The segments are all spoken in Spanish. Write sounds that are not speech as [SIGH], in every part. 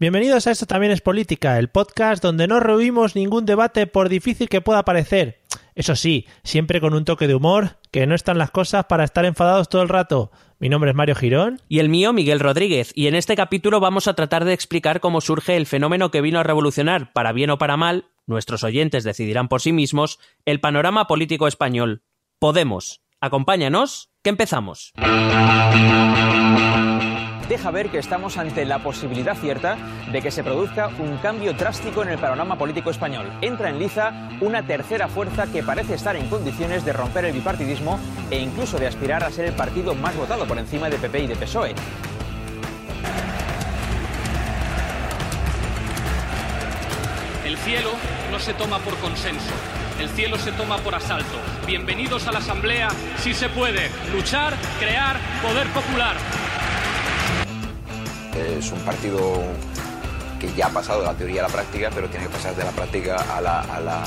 Bienvenidos a Esto también es política, el podcast donde no rehuimos ningún debate por difícil que pueda parecer. Eso sí, siempre con un toque de humor, que no están las cosas para estar enfadados todo el rato. Mi nombre es Mario Girón. Y el mío, Miguel Rodríguez. Y en este capítulo vamos a tratar de explicar cómo surge el fenómeno que vino a revolucionar, para bien o para mal, nuestros oyentes decidirán por sí mismos, el panorama político español. Podemos. Acompáñanos, que empezamos deja ver que estamos ante la posibilidad cierta de que se produzca un cambio drástico en el panorama político español. Entra en liza una tercera fuerza que parece estar en condiciones de romper el bipartidismo e incluso de aspirar a ser el partido más votado por encima de PP y de PSOE. El cielo no se toma por consenso, el cielo se toma por asalto. Bienvenidos a la Asamblea, si se puede, luchar, crear, poder popular. Es un partido que ya ha pasado de la teoría a la práctica, pero tiene que pasar de la práctica a la,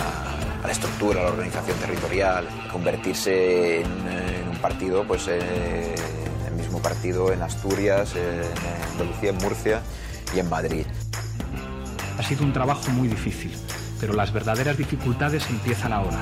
estructura, a la organización territorial, convertirse en, un partido, pues eh, el mismo partido en Asturias, en Andalucía, en Murcia y en Madrid. Ha sido un trabajo muy difícil, pero las verdaderas dificultades empiezan ahora.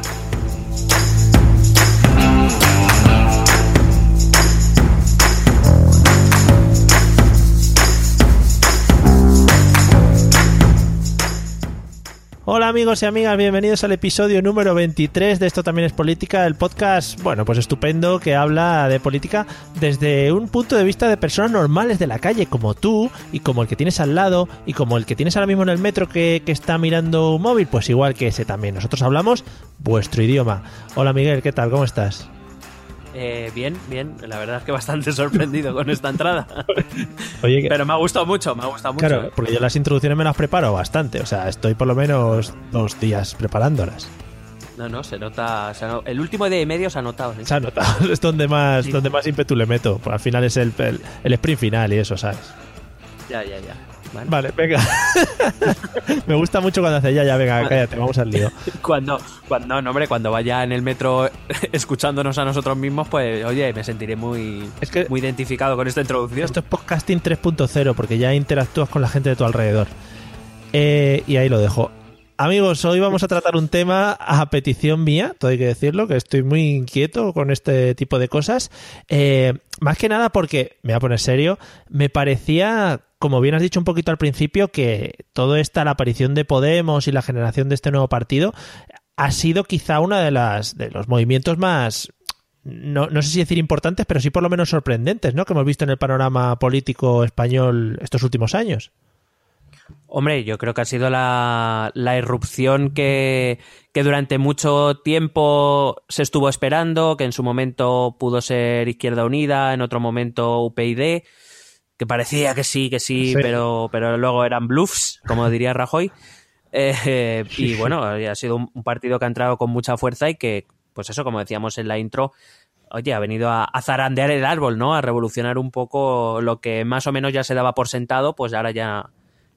Hola amigos y amigas, bienvenidos al episodio número 23 de Esto también es política, el podcast, bueno, pues estupendo que habla de política desde un punto de vista de personas normales de la calle, como tú y como el que tienes al lado y como el que tienes ahora mismo en el metro que, que está mirando un móvil, pues igual que ese también. Nosotros hablamos vuestro idioma. Hola Miguel, ¿qué tal? ¿Cómo estás? Eh, bien, bien. La verdad es que bastante [LAUGHS] sorprendido con esta entrada. [LAUGHS] Pero me ha gustado mucho, me ha gustado mucho. Claro, porque yo las introducciones me las preparo bastante. O sea, estoy por lo menos dos días preparándolas. No, no, se nota. el último día y medio se ha notado. Se ha notado. [LAUGHS] Es donde más, donde más ímpetu le meto. Pues al final es el, el, el sprint final y eso, ¿sabes? Ya, ya, ya. Vale, venga. [LAUGHS] Me gusta mucho cuando hace ya, ya, venga, cállate, vamos al lío. [LAUGHS] Cuando, cuando, no, hombre, cuando vaya en el metro [LAUGHS] escuchándonos a nosotros mismos, pues, oye, me sentiré muy, muy identificado con esta introducción. Esto es podcasting 3.0, porque ya interactúas con la gente de tu alrededor. Eh, y ahí lo dejo. Amigos, hoy vamos a tratar un tema a petición mía, todo hay que decirlo, que estoy muy inquieto con este tipo de cosas. Eh, más que nada porque, me voy a poner serio, me parecía como bien has dicho un poquito al principio, que todo esta, la aparición de Podemos y la generación de este nuevo partido, ha sido quizá uno de, las, de los movimientos más, no, no, sé si decir importantes, pero sí por lo menos sorprendentes, ¿no? Que hemos visto en el panorama político español estos últimos años. Hombre, yo creo que ha sido la, la irrupción que, que, durante mucho tiempo se estuvo esperando, que en su momento pudo ser Izquierda Unida, en otro momento UPyD que parecía que sí, que sí, Pero, pero luego eran bluffs, como diría Rajoy. [LAUGHS] Eh, y bueno, ha sido un, partido que ha entrado con mucha fuerza y que, pues eso, como decíamos en la intro, oye, ha venido a, zarandear el árbol, ¿no? A revolucionar un poco lo que más o menos ya se daba por sentado, pues ahora ya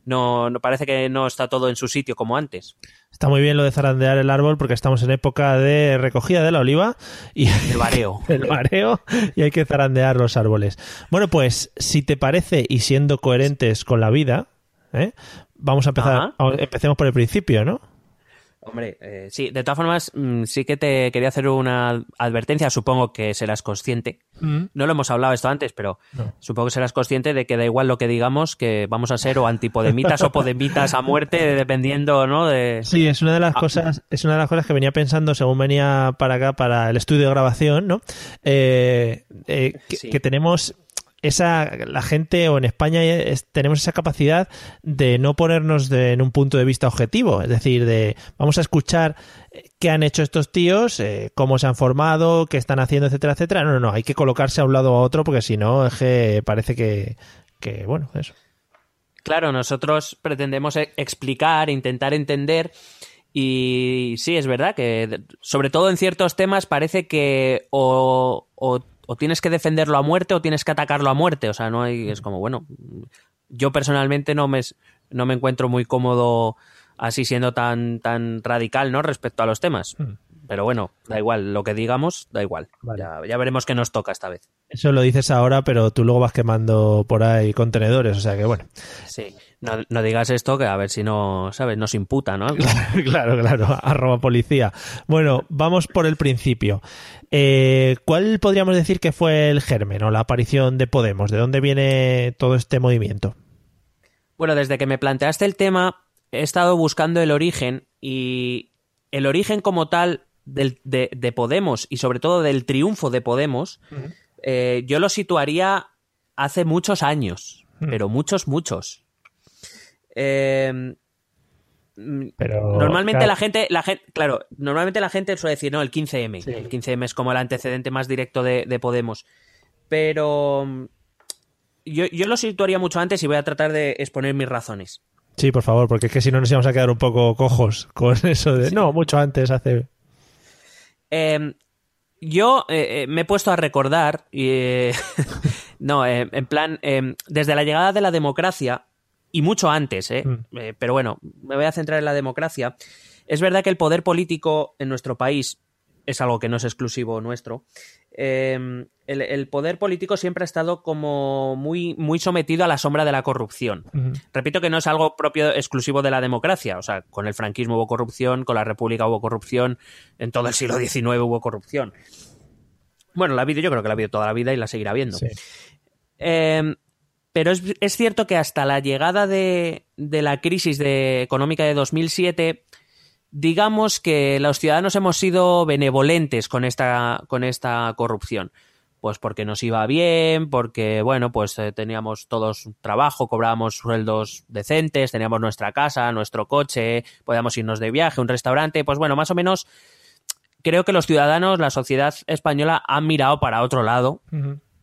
no, no parece que no está todo en su sitio como antes. Está muy bien lo de zarandear el árbol porque estamos en época de recogida de la oliva y el mareo. [LAUGHS] el y hay que zarandear los árboles. Bueno, pues si te parece y siendo coherentes con la vida, ¿eh? vamos a empezar, empecemos por el principio, ¿no? Hombre, eh, sí, de todas formas, mm, sí que te quería hacer una advertencia, supongo que serás consciente. Mm. No lo hemos hablado esto antes, pero supongo que serás consciente de que da igual lo que digamos, que vamos a ser o antipodemitas o podemitas a muerte, [LAUGHS] dependiendo, ¿no? De... Sí, es una de las ah. cosas, es una de las cosas que venía pensando según venía para acá, para el estudio de grabación, ¿no? Eh, eh, que tenemos esa la gente o en España tenemos esa capacidad de no ponernos en un punto de vista objetivo, es decir, de vamos a escuchar eh, qué han hecho estos tíos, eh, cómo se han formado, qué están haciendo, etcétera, etcétera. No, no, no, hay que colocarse a un lado o a otro porque si no es que parece que, que bueno, eso. Claro, nosotros pretendemos e-, explicar, intentar entender y sí, es verdad que sobre todo en ciertos temas parece que o, o o tienes que defenderlo a muerte o tienes que atacarlo a muerte. O sea, no hay. Es como, bueno. Yo personalmente no me, no me encuentro muy cómodo así siendo tan, tan radical, ¿no? Respecto a los temas. Hmm. pero bueno, da igual, lo que digamos, da igual. Ya, ya, veremos qué nos toca esta vez. Eso lo dices ahora, pero tú luego vas quemando por ahí contenedores, o sea que bueno. Sí, no, no digas esto que a ver si no, ¿sabes? Nos imputa, ¿no? [LAUGHS] claro, claro, arroba policía. Bueno, vamos por el principio. Eh, ¿Cuál podríamos decir que fue el germen o la aparición de Podemos? ¿De dónde viene todo este movimiento? Bueno, desde que me planteaste el tema, he estado buscando el origen y el origen como tal del, de, Podemos y sobre todo del triunfo de Podemos, eh, yo lo situaría hace muchos años, pero muchos, muchos. Eh, pero, normalmente la gente, la gente, claro, normalmente la gente suele decir, no, el 15M. El 15M es como el antecedente más directo de, Podemos. Pero yo, yo, lo situaría mucho antes y voy a tratar de exponer mis razones. Sí, por favor, porque es que si no nos íbamos a quedar un poco cojos con [LAUGHS] eso de, no, mucho antes, hace... Em, yo eh, eh, me he puesto a recordar, y, [LAUGHS] no, en plan, em, desde la llegada de la democracia, y mucho antes, ¿eh? Mm. ¿eh? pero bueno, me voy a centrar en la democracia. Es verdad que el poder político en nuestro país es algo que no es exclusivo nuestro. Em, el, poder político siempre ha estado como muy, muy sometido a la sombra de la corrupción. Repito que no es algo propio exclusivo de la democracia. O sea, con el franquismo hubo corrupción, con la República hubo corrupción, en todo el siglo XIX hubo corrupción. Bueno, la ha habido, yo creo que la ha habido toda la vida y la seguirá habiendo. Em, pero es, cierto que hasta la llegada de, la crisis económica de 2007, digamos que los ciudadanos hemos sido benevolentes con esta, con esta corrupción. Pues porque nos iba bien, porque, bueno, pues eh, teníamos todos trabajo, cobrábamos sueldos decentes, teníamos nuestra casa, nuestro coche, podíamos irnos de viaje, un restaurante, pues bueno, más o menos creo que los ciudadanos, la sociedad española han mirado para otro lado.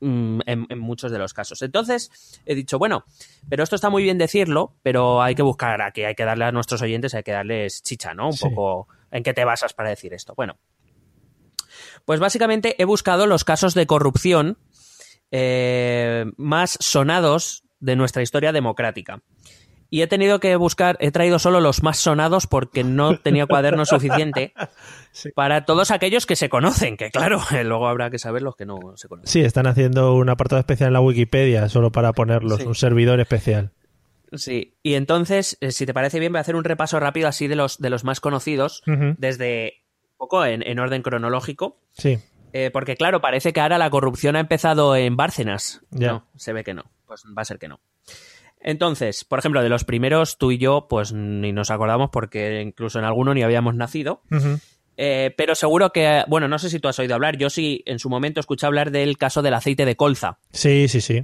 Mm, en, muchos de los casos. Entonces, he dicho, bueno, pero esto está muy bien decirlo, pero hay que buscar aquí, hay que darle a nuestros oyentes, hay que darles chicha, ¿no? Un poco en qué te basas para decir esto. Bueno, pues básicamente he buscado los casos de corrupción eh, más sonados de nuestra historia democrática y he tenido que buscar, he traído solo los más sonados porque no tenía cuaderno [LAUGHS] suficiente para todos aquellos que se conocen, que claro, [LAUGHS] luego habrá que saber los que no se conocen. Sí, están haciendo un apartado especial en la Wikipedia solo para ponerlos, un servidor especial. Sí, y entonces, eh, si te parece bien, voy a hacer un repaso rápido así de los, de los más conocidos, desde un poco en, orden cronológico. Sí. Eh, porque claro, parece que ahora la corrupción ha empezado en Bárcenas. Ya. No, se ve que no. Pues va a ser que no. Entonces, por ejemplo, de los primeros, tú y yo, pues ni nos acordamos porque incluso en alguno ni habíamos nacido. Eh, pero seguro que, bueno, no sé si tú has oído hablar, yo sí en su momento escuché hablar del caso del aceite de colza. Sí, sí, sí.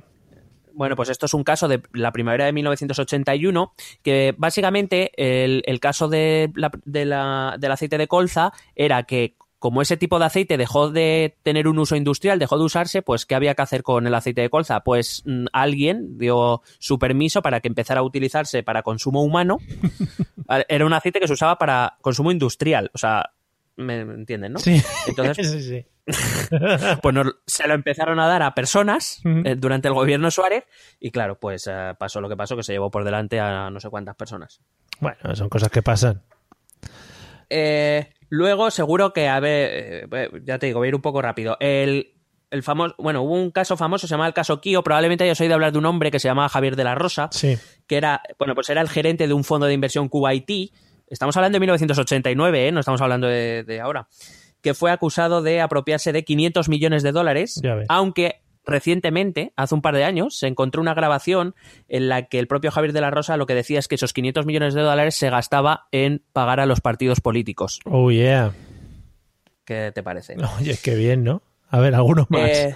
Bueno, pues esto es un caso de la primavera de 1981, que básicamente el, caso de del aceite de colza era que como ese tipo de aceite dejó de tener un uso industrial, dejó de usarse, pues ¿qué había que hacer con el aceite de colza? Pues mm, alguien dio su permiso para que empezara a utilizarse para consumo humano. [LAUGHS] Era un aceite que se usaba para consumo industrial, o sea, ¿me entienden, no? Sí. Entonces, [LAUGHS] sí, sí. [LAUGHS] pues se lo empezaron a dar a personas eh, durante el gobierno Suárez y claro, pues eh, pasó lo que pasó, que se llevó por delante a no sé cuántas personas. Bueno, son cosas que pasan. Eh, Luego, seguro que, a ver, eh, ya te digo, voy a ir un poco rápido. El, el famoso, bueno, hubo un caso famoso, se llama el caso Kio, probablemente hayas oído hablar de un hombre que se llamaba Javier de la Rosa, sí. que era, bueno, pues era el gerente de un fondo de inversión Kuwaití, estamos hablando de 1989, ¿eh? no estamos hablando de, ahora, que fue acusado de apropiarse de 500 millones de dólares, aunque recientemente, hace un par de años, se encontró una grabación en la que el propio Javier de la Rosa lo que decía es que esos 500 millones de dólares se gastaba en pagar a los partidos políticos. Oh, yeah. ¿Qué te parece? [LAUGHS] Oye, qué bien, ¿no? A ver, algunos más. Eh,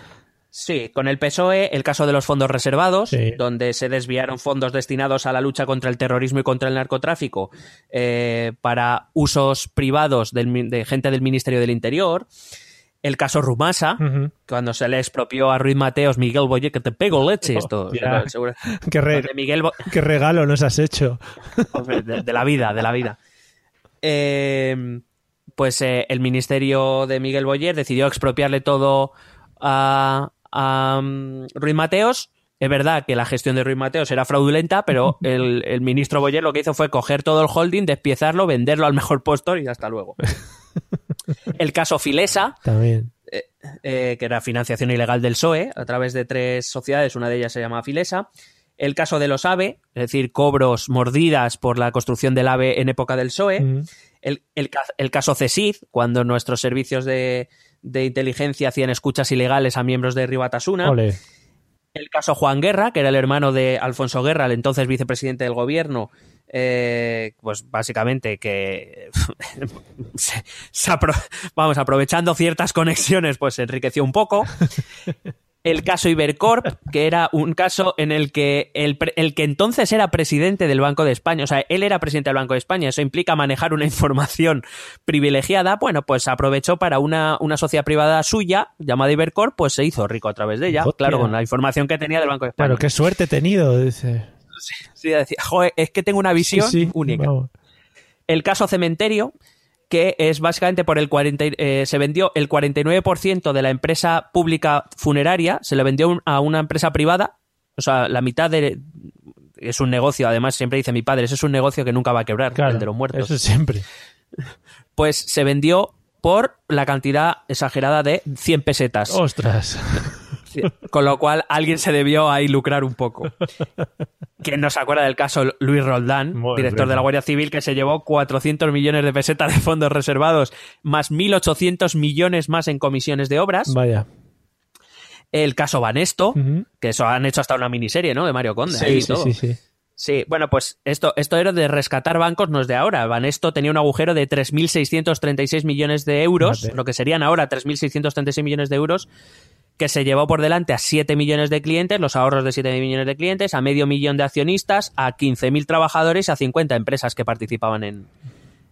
sí, con el PSOE, el caso de los fondos reservados, donde se desviaron fondos destinados a la lucha contra el terrorismo y contra el narcotráfico eh, para usos privados de gente del Ministerio del Interior el caso Rumasa, cuando se le expropió a Ruiz Mateos, Miguel Boyer, que te pego leche esto. [LAUGHS] ¿Qué, regalo nos has hecho. [LAUGHS] de, la vida, de la vida. Em, pues eh, el ministerio de Miguel Boyer decidió expropiarle todo a, um, Ruiz Mateos. Es verdad que la gestión de Ruiz Mateos era fraudulenta, pero [LAUGHS] el, el ministro Boyer lo que hizo fue coger todo el holding, despiezarlo, venderlo al mejor postor y hasta luego. El caso Filesa, También. eh, que era financiación ilegal del PSOE a través de tres sociedades, una de ellas se llama Filesa. El caso de los AVE, es decir, cobros mordidas por la construcción del AVE en época del PSOE. El, el ca- el caso CESID, cuando nuestros servicios de, de inteligencia hacían escuchas ilegales a miembros de Ribatasuna. Ole. El caso Juan Guerra, que era el hermano de Alfonso Guerra, el entonces vicepresidente del gobierno, eh, pues básicamente que [LAUGHS] se- se apro- vamos aprovechando ciertas conexiones, pues se enriqueció un poco. El caso Ibercorp, que era un caso en el que el, el que entonces era presidente del Banco de España, o sea, él era presidente del Banco de España, eso implica manejar una información privilegiada, bueno, pues aprovechó para una, una sociedad privada suya, llamada Ibercorp, pues se hizo rico a través de ella, Hostia. claro, con la información que tenía del Banco de España. Claro, qué suerte he tenido, dice. Sí, decía, joder, es que tengo una visión Sí, sí, única. vamos. El caso Cementerio, que es básicamente por el 40, y- eh, se vendió el 49% de la empresa pública funeraria, se le vendió un- a una empresa privada, o sea, la mitad de... Es un negocio, además siempre dice mi padre, ese es un negocio que nunca va a quebrar, Claro, el de los muertos. Eso siempre. [LAUGHS] Pues se vendió por la cantidad exagerada de 100 pesetas. Ostras. [LAUGHS] Con lo cual alguien se debió ahí lucrar un poco. ¿Quién no se acuerda del caso Luis Roldán, Muy director bien. de la Guardia Civil, que se llevó 400 millones de pesetas de fondos reservados, más 1.800 millones más en comisiones de obras? Vaya. El caso Banesto, que eso han hecho hasta una miniserie, ¿no? De Mario Conde. ahí Sí, sí, todo. sí, sí. Sí, bueno, pues esto, esto era de rescatar bancos, no es de ahora. Banesto tenía un agujero de 3.636 millones de euros, lo que serían ahora 3.636 millones de euros, que se llevó por delante a 7 millones de clientes, los ahorros de 7 millones de clientes, a medio millón de accionistas, a 15.000 trabajadores y a 50 empresas que participaban en,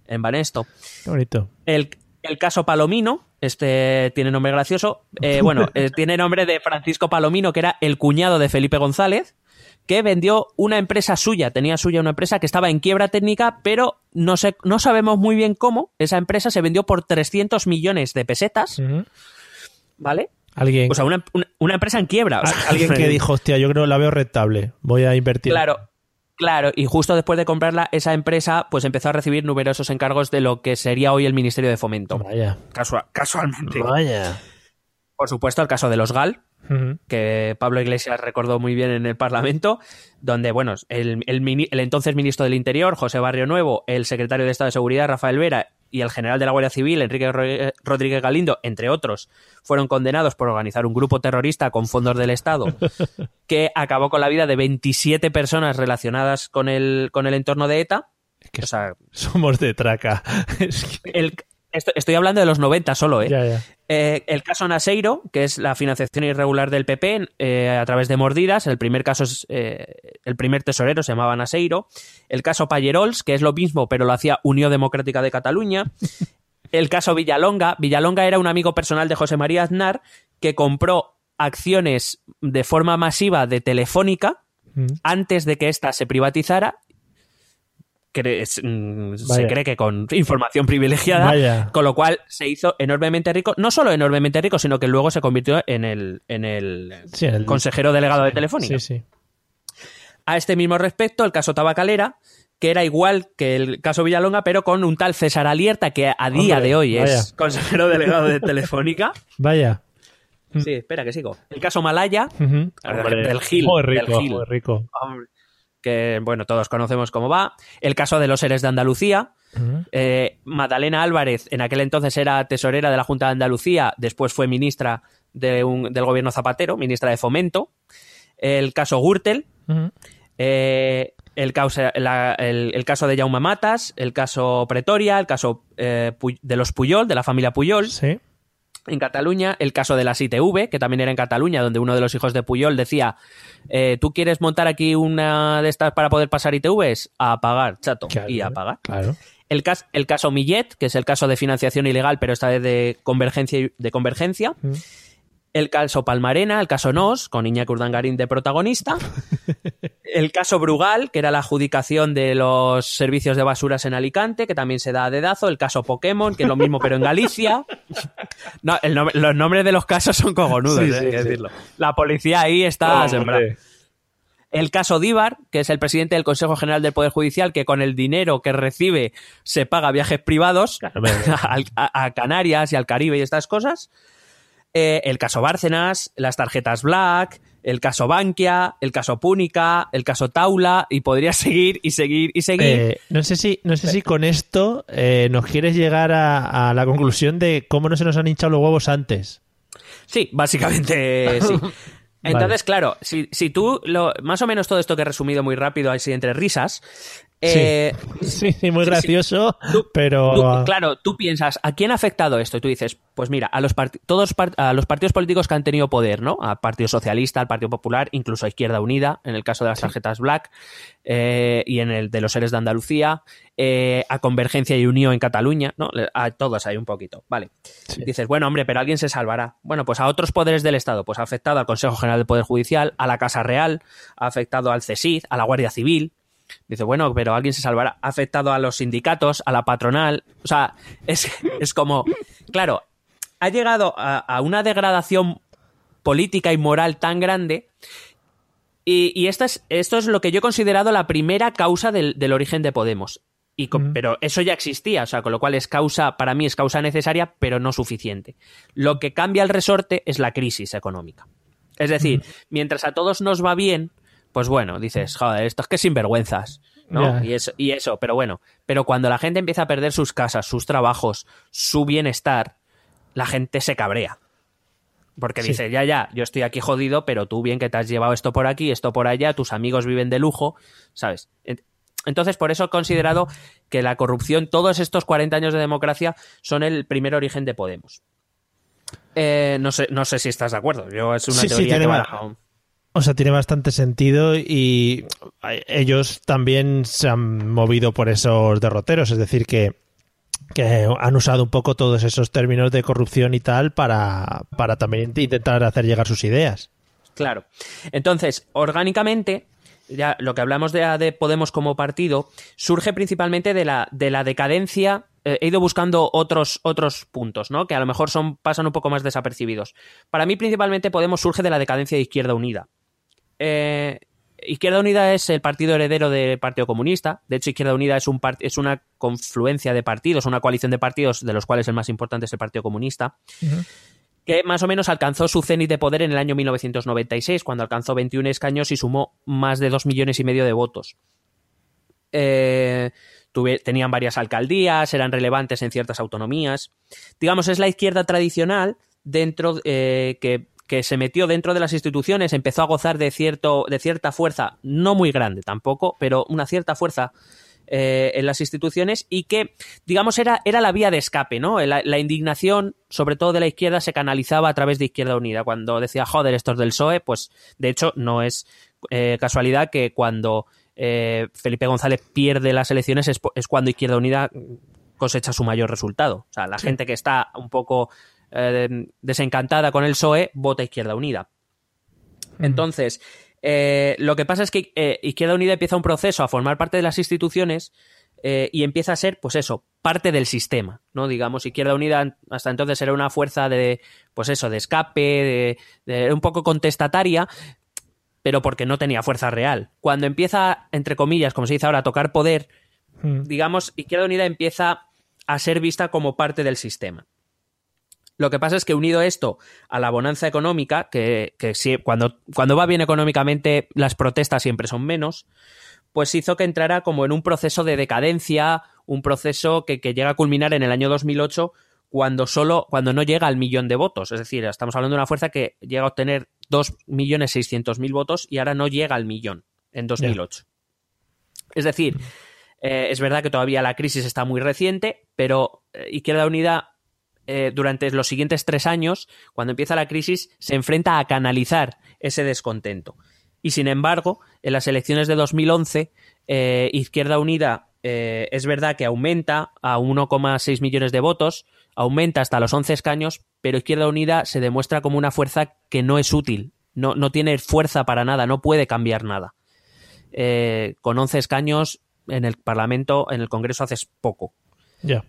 en Banesto. Qué bonito. El, el caso Palomino, este tiene nombre gracioso, eh, bueno, [LAUGHS] eh, tiene nombre de Francisco Palomino, que era el cuñado de Felipe González, que vendió una empresa suya, tenía suya una empresa que estaba en quiebra técnica, pero no, sé, no sabemos muy bien cómo. Esa empresa se vendió por 300 millones de pesetas. ¿vale? Alguien, O sea, una, una- una empresa en quiebra. o sea, a- alguien que [LAUGHS] dijo, hostia, yo creo la veo rentable. Voy a invertir. Claro, claro. Y justo después de comprarla, esa empresa pues empezó a recibir numerosos encargos de lo que sería hoy el Ministerio de Fomento. Vaya. Casua- casualmente. Vaya. Por supuesto, el caso de los GAL, que Pablo Iglesias recordó muy bien en el Parlamento, donde, bueno, el, el el entonces ministro del Interior, José Barrio Nuevo, el secretario de Estado de Seguridad, Rafael Vera, y el general de la Guardia Civil, Enrique Ro- Rodríguez Galindo, entre otros, fueron condenados por organizar un grupo terrorista con fondos del Estado [LAUGHS] que acabó con la vida de 27 personas relacionadas con el, con el entorno de ETA. Es que O sea, somos de traca. [LAUGHS] Es que- el, esto- estoy hablando de los 90 solo, ¿eh? Ya, ya. Eh, el caso Naseiro, que es la financiación irregular del PP eh, a través de mordidas. El primer caso es eh, el primer tesorero se llamaba Naseiro. El caso Payerols, que es lo mismo, pero lo hacía Unión Democrática de Cataluña. [LAUGHS] El caso Villalonga. Villalonga era un amigo personal de José María Aznar que compró acciones de forma masiva de Telefónica Ujú. antes de que ésta se privatizara. Cre- mm, se cree que con información privilegiada, Vaya. con lo cual se hizo enormemente rico, no solo enormemente rico, sino que luego se convirtió en el, en el Sí, el- consejero delegado de Telefónica. Sí, sí. A este mismo respecto, el caso Tabacalera, que era igual que el caso Villalonga, pero con un tal César Alierta, que a día Hombre, de hoy vaya. es consejero delegado de Telefónica. Vaya. Sí, espera que sigo. El caso Malaya, Ujú. del Gil. Muy del rico, Gil. muy rico. Hombre, que bueno, todos conocemos cómo va. El caso de los seres de Andalucía. Ujú. Eh, Magdalena Álvarez, en aquel entonces era tesorera de la Junta de Andalucía, después fue ministra de un- del gobierno Zapatero, ministra de Fomento. El caso Gürtel, eh, el, causa- la- el- el caso de Jaume Matas, el caso Pretoria, el caso eh, de los Puyol, de la familia Puyol Sí. En Cataluña, el caso de las ITV, que también era en Cataluña, donde uno de los hijos de Puyol decía, eh, ¿tú quieres montar aquí una de estas para poder pasar ITVs? A pagar, chato, Claro, y a pagar. Claro. El, cas- el caso Millet, que es el caso de financiación ilegal, pero esta vez de convergencia. De convergencia. Mm. El caso Palmarena, el caso Nos, con Iñaki Urdangarín de protagonista. [LAUGHS] el caso Brugal, que era la adjudicación de los servicios de basuras en Alicante, que también se da a dedazo. El caso Pokémon, que es lo mismo, pero en Galicia. [LAUGHS] No, el nom- los nombres de los casos son cojonudos, Sí, eh, sí, hay que sí. decirlo. La policía ahí está sembrada. el caso Díbar, que es el presidente del Consejo General del Poder Judicial, que con el dinero que recibe se paga viajes privados [LAUGHS] a, Canarias y al Caribe y estas cosas. Eh, el caso Bárcenas, las tarjetas Black, el caso Bankia, el caso Púnica, el caso Taula, y podría [LAUGHS] seguir y seguir y seguir. Eh, no sé si, no sé si con esto eh, nos quieres llegar a, la conclusión de cómo no se nos han hinchado los huevos antes. Sí, básicamente sí. [LAUGHS] Entonces, claro, si, si tú, lo, más o menos todo esto que he resumido muy rápido, así entre risas, eh, sí. sí, muy gracioso, pero... claro, tú piensas, ¿a quién ha afectado esto? Y tú dices, pues mira, a los, todos a los partidos políticos que han tenido poder, ¿no? Al Partido Socialista, al Partido Popular, incluso a Izquierda Unida, en el caso de las tarjetas Black, eh, y en el de los seres de Andalucía, eh, a Convergencia y Unión en Cataluña, ¿no? A todos hay un poquito, vale. Dices, bueno, hombre, pero alguien se salvará. Bueno, pues a otros poderes del Estado, pues ha afectado al Consejo General del Poder Judicial, a la Casa Real, ha afectado al CESID, a la Guardia Civil, Dice, bueno, pero alguien se salvará. Ha afectado a los sindicatos, a la patronal. O sea, es, es como. Claro, ha llegado a, una degradación política y moral tan grande. Y, esto, es, esto es lo que yo he considerado la primera causa del, origen de Podemos. Y Pero eso ya existía, o sea, con lo cual es causa, para mí es causa necesaria, pero no suficiente. Lo que cambia el resorte es la crisis económica. Es decir, mientras a todos nos va bien, pues bueno, dices, joder, esto es que sinvergüenzas, ¿no? Y, eso, y eso, pero bueno, pero cuando la gente empieza a perder sus casas, sus trabajos, su bienestar, la gente se cabrea. Porque dice, ya, ya, yo estoy aquí jodido, pero tú bien que te has llevado esto por aquí, esto por allá, tus amigos viven de lujo, ¿sabes? Entonces, por eso he considerado que la corrupción, todos estos 40 años de democracia, son el primer origen de Podemos. Eh, no, sé, no sé si estás de acuerdo. Yo es una teoría que o sea, tiene bastante sentido y ellos también se han movido por esos derroteros, es decir, que, han usado un poco todos esos términos de corrupción y tal para, para también intentar hacer llegar sus ideas. Claro. Entonces, orgánicamente, ya lo que hablamos de, Podemos como partido, surge principalmente de la, de la decadencia. Eh, he ido buscando otros, otros puntos, ¿no? Que a lo mejor son, pasan un poco más desapercibidos. Para mí, principalmente, Podemos surge de la decadencia de Izquierda Unida. Eh, Izquierda Unida es el partido heredero del Partido Comunista. De hecho, Izquierda Unida es, un es una confluencia de partidos, una coalición de partidos, de los cuales el más importante es el Partido Comunista, que más o menos alcanzó su cenit de poder en el año 1996, cuando alcanzó 21 escaños y sumó más de 2 millones y medio de votos. Eh, tenían varias alcaldías, eran relevantes en ciertas autonomías. Digamos, es la izquierda tradicional dentro eh, que que se metió dentro de las instituciones, empezó a gozar de, cierto, de cierta fuerza, no muy grande tampoco, pero una cierta fuerza eh, en las instituciones y que, digamos, era, era la vía de escape, ¿no? La, indignación, sobre todo de la izquierda, se canalizaba a través de Izquierda Unida. Cuando decía, joder, estos del PSOE, pues de hecho no es eh, casualidad que cuando eh, Felipe González pierde las elecciones es, cuando Izquierda Unida cosecha su mayor resultado. O sea, la gente que está un poco eh, desencantada con el PSOE, vota Izquierda Unida. Entonces, eh, lo que pasa es que eh, Izquierda Unida empieza un proceso a formar parte de las instituciones y empieza a ser, pues eso, parte del sistema, ¿no? Digamos, Izquierda Unida hasta entonces era una fuerza de, pues eso, de escape, de, un poco contestataria, pero porque no tenía fuerza real. Cuando empieza, entre comillas, como se dice ahora, a tocar poder, digamos, Izquierda Unida empieza a ser vista como parte del sistema. Lo que pasa es que unido esto a la bonanza económica, que, cuando, cuando va bien económicamente las protestas siempre son menos, pues hizo que entrara como en un proceso de decadencia, un proceso que, llega a culminar en el año 2008 cuando solo cuando no llega al millón de votos, es decir, estamos hablando de una fuerza que llega a obtener 2.600.000 votos y ahora no llega al millón en 2008. Es decir, eh, es verdad que todavía la crisis está muy reciente, pero eh, Izquierda Unida eh, durante los siguientes tres años, cuando empieza la crisis, se enfrenta a canalizar ese descontento. Y sin embargo, en las elecciones de 2011, eh, Izquierda Unida eh, es verdad que aumenta a 1,6 millones de votos, aumenta hasta los 11 escaños, pero Izquierda Unida se demuestra como una fuerza que no es útil, no, no tiene fuerza para nada, no puede cambiar nada. con 11 escaños en el Parlamento, en el Congreso haces poco.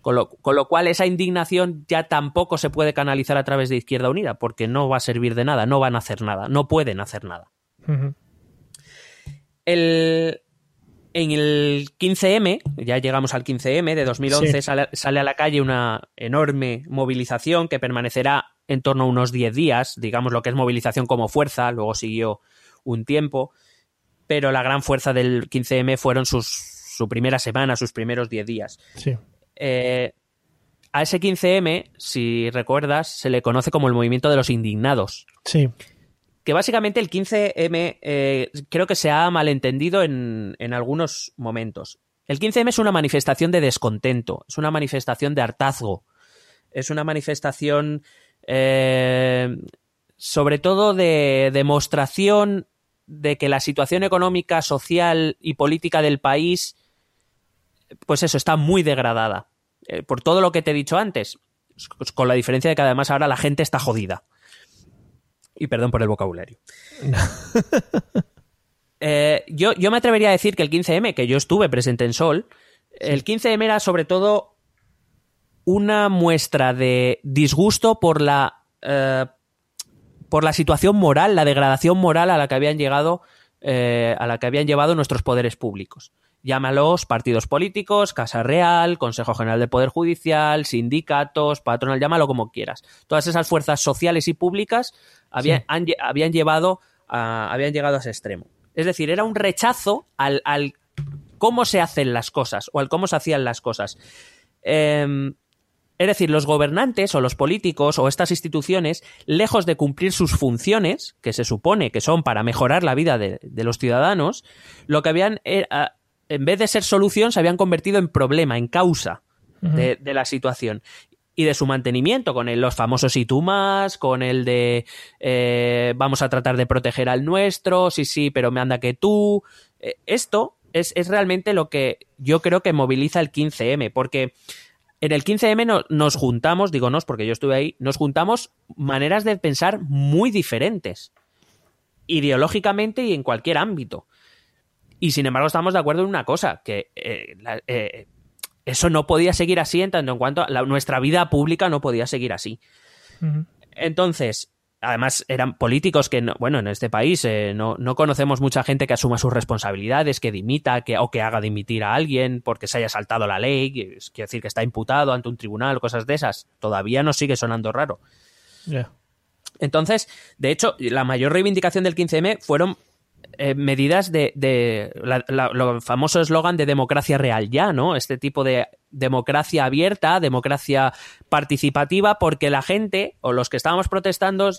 Con, lo, cual esa indignación ya tampoco se puede canalizar a través de Izquierda Unida, porque no va a servir de nada, no van a hacer nada, no pueden hacer nada. El, en el 15M, ya llegamos al 15M de 2011, Sí. sale, sale a la calle una enorme movilización que permanecerá en torno a unos 10 días, digamos lo que es movilización como fuerza, luego siguió un tiempo, pero la gran fuerza del 15M fueron sus, su primera semana, sus primeros 10 días. Sí. Eh, a ese 15M, si recuerdas, se le conoce como el movimiento de los indignados Sí. que básicamente el 15M eh, creo que se ha malentendido en, en algunos momentos. El 15M es una manifestación de descontento, es una manifestación de hartazgo, es una manifestación eh, sobre todo de demostración de que la situación económica, social y política del país, pues eso, está muy degradada. Eh, por todo lo que te he dicho antes, con la diferencia de que además ahora la gente está jodida. Y perdón por el vocabulario. [LAUGHS] Eh, yo, yo me atrevería a decir que el 15M, que yo estuve presente en Sol, el 15M era sobre todo una muestra de disgusto por la, eh, por la situación moral, la degradación moral a la que habían llegado, a la que habían llevado nuestros poderes públicos. Llámalos partidos políticos, Casa Real, Consejo General del Poder Judicial, sindicatos, patronal, llámalo como quieras. Todas esas fuerzas sociales y públicas habían, Sí. han lle- habían llevado a, habían llegado a ese extremo. Es decir, era un rechazo al, al cómo se hacen las cosas o al cómo se hacían las cosas. Em, es decir, los gobernantes o los políticos o estas instituciones, lejos de cumplir sus funciones, que se supone que son para mejorar la vida de, de los ciudadanos, lo que habían, era- en vez de ser solución, se habían convertido en problema, en causa de, de la situación. Y de su mantenimiento, con el- los famosos y tú más, con el de eh, vamos a tratar de proteger al nuestro, sí, sí, pero me anda que tú. Eh, esto es, es realmente lo que yo creo que moviliza el 15M, porque en el 15M no- nos juntamos, digo nos porque yo estuve ahí, nos juntamos maneras de pensar muy diferentes, ideológicamente y en cualquier ámbito. Y sin embargo estamos de acuerdo en una cosa, que eh, la- eh, eso no podía seguir así en tanto en cuanto a la- nuestra vida pública no podía seguir así. Entonces, además eran políticos que, no- bueno, en este país eh, no, no conocemos mucha gente que asuma sus responsabilidades, que dimita que, o que haga dimitir a alguien porque se haya saltado la ley, quiero decir que está imputado ante un tribunal, cosas de esas. Todavía nos sigue sonando raro. Entonces, de hecho, la mayor reivindicación del 15M fueron eh, medidas de, de la- la- lo famoso eslogan de democracia real ya, ¿no? Este tipo de democracia abierta, democracia participativa, porque la gente o los que estábamos protestando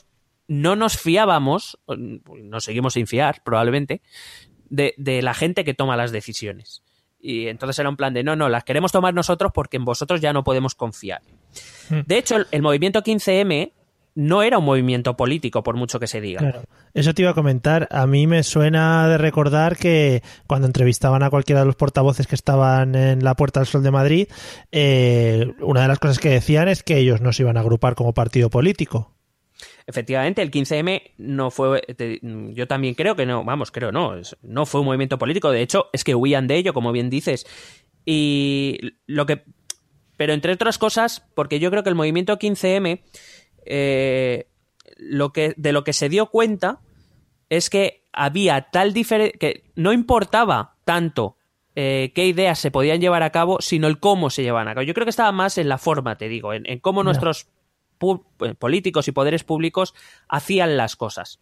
no nos fiábamos, nos seguimos sin fiar probablemente, de, de la gente que toma las decisiones. Y entonces era un plan de no, no, las queremos tomar nosotros porque en vosotros ya no podemos confiar. De hecho, el, el movimiento 15M no era un movimiento político, por mucho que se diga. Claro. Eso te iba a comentar. A mí me suena de recordar que cuando entrevistaban a cualquiera de los portavoces que estaban en la Puerta del Sol de Madrid, eh, una de las cosas que decían es que ellos no se iban a agrupar como partido político. Efectivamente, el 15M no fue. yo también creo que no, vamos, creo no, no fue un movimiento político. De hecho, es que huían de ello, como bien dices. Y lo que. Pero entre otras cosas, porque yo creo que el movimiento 15M, eh, lo que, de lo que se dio cuenta es que había tal diferencia. que no importaba tanto eh, qué ideas se podían llevar a cabo, sino el cómo se llevaban a cabo. Yo creo que estaba más en la forma, te digo, en, en cómo nuestros eh, políticos y poderes públicos hacían las cosas.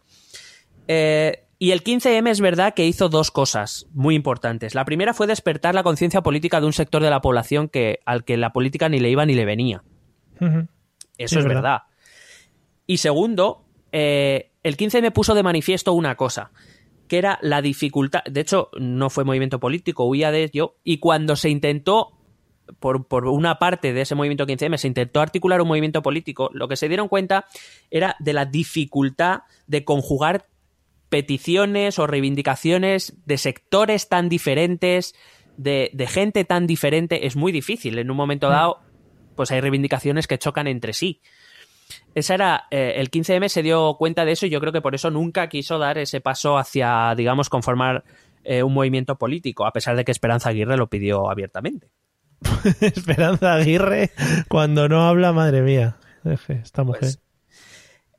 Eh, y el 15M es verdad que hizo dos cosas muy importantes. La primera fue despertar la conciencia política de un sector de la población que, al que la política ni le iba ni le venía. Eso Sí, es es verdad. verdad. Y segundo, eh, el 15 me puso de manifiesto una cosa, que era la dificultad. De hecho, no fue movimiento político, huía de ello. Y cuando se intentó, por, por una parte de ese movimiento 15M, se intentó articular un movimiento político, lo que se dieron cuenta era de la dificultad de conjugar peticiones o reivindicaciones de sectores tan diferentes, de, de gente tan diferente. Es muy difícil. En un momento dado, pues hay reivindicaciones que chocan entre sí. Esa era, eh, el 15M se dio cuenta de eso y yo creo que por eso nunca quiso dar ese paso hacia, digamos, conformar eh, un movimiento político, a pesar de que Esperanza Aguirre lo pidió abiertamente. [LAUGHS] Esperanza Aguirre, cuando no habla, madre mía. Esta mujer. Pues,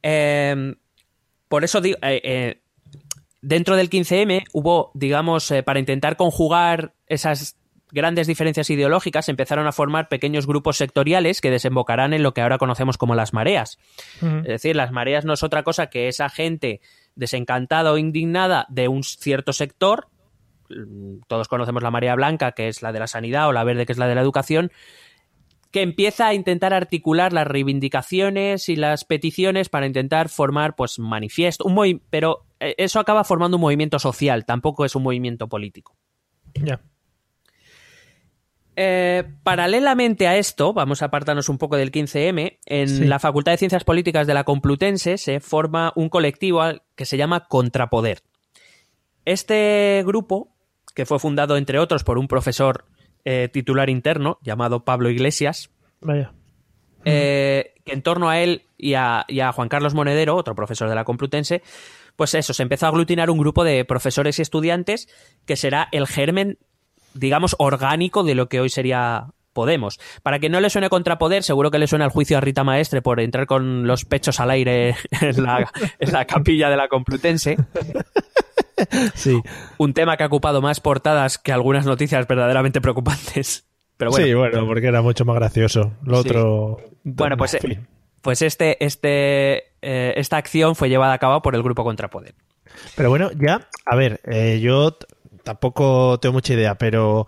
Eh, por eso digo, eh, dentro del 15M hubo, digamos, para intentar conjugar esas grandes diferencias ideológicas, empezaron a formar pequeños grupos sectoriales que desembocarán en lo que ahora conocemos como las mareas. Es decir, las mareas no es otra cosa que esa gente desencantada o indignada de un cierto sector, mm, todos conocemos la marea blanca, que es la de la sanidad, o la verde, que es la de la educación, que empieza a intentar articular las reivindicaciones y las peticiones para intentar formar, pues, manifiesto, un pero eh, eso acaba formando un movimiento social, tampoco es un movimiento político. Ya. Eh, paralelamente a esto, vamos a apartarnos un poco del 15M, en Sí. la Facultad de Ciencias Políticas de la Complutense se forma un colectivo que se llama Contrapoder. Este grupo, que fue fundado entre otros por un profesor eh, titular interno llamado Pablo Iglesias, Vaya. eh, que en torno a él y a, y a Juan Carlos Monedero, otro profesor de la Complutense, pues eso, se empezó a aglutinar un grupo de profesores y estudiantes que será el germen, digamos, orgánico de lo que hoy sería Podemos. Para que no le suene contrapoder, seguro que le suena el juicio a Rita Maestre por entrar con los pechos al aire [LAUGHS] en la, en la capilla de la Complutense. Sí. Un tema que ha ocupado más portadas que algunas noticias verdaderamente preocupantes. Pero bueno, sí, bueno, porque era mucho más gracioso. Lo Sí. otro. Bueno, pues, pues este, este, eh, esta acción fue llevada a cabo por el grupo Contrapoder. Pero bueno, ya, a ver, eh, yo tampoco tengo mucha idea, pero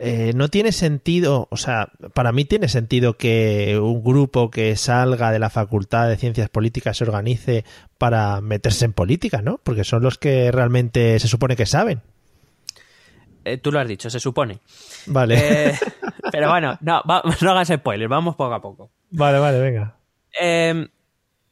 eh, no tiene sentido, o sea, para mí tiene sentido que un grupo que salga de la Facultad de Ciencias Políticas se organice para meterse en política, ¿no? Porque son los que realmente se supone que saben. Eh, tú lo has dicho, se supone. Vale, Eh, [LAUGHS] pero bueno, no, va- [LAUGHS] no hagas spoilers, vamos poco a poco. vale, vale, venga. Eh,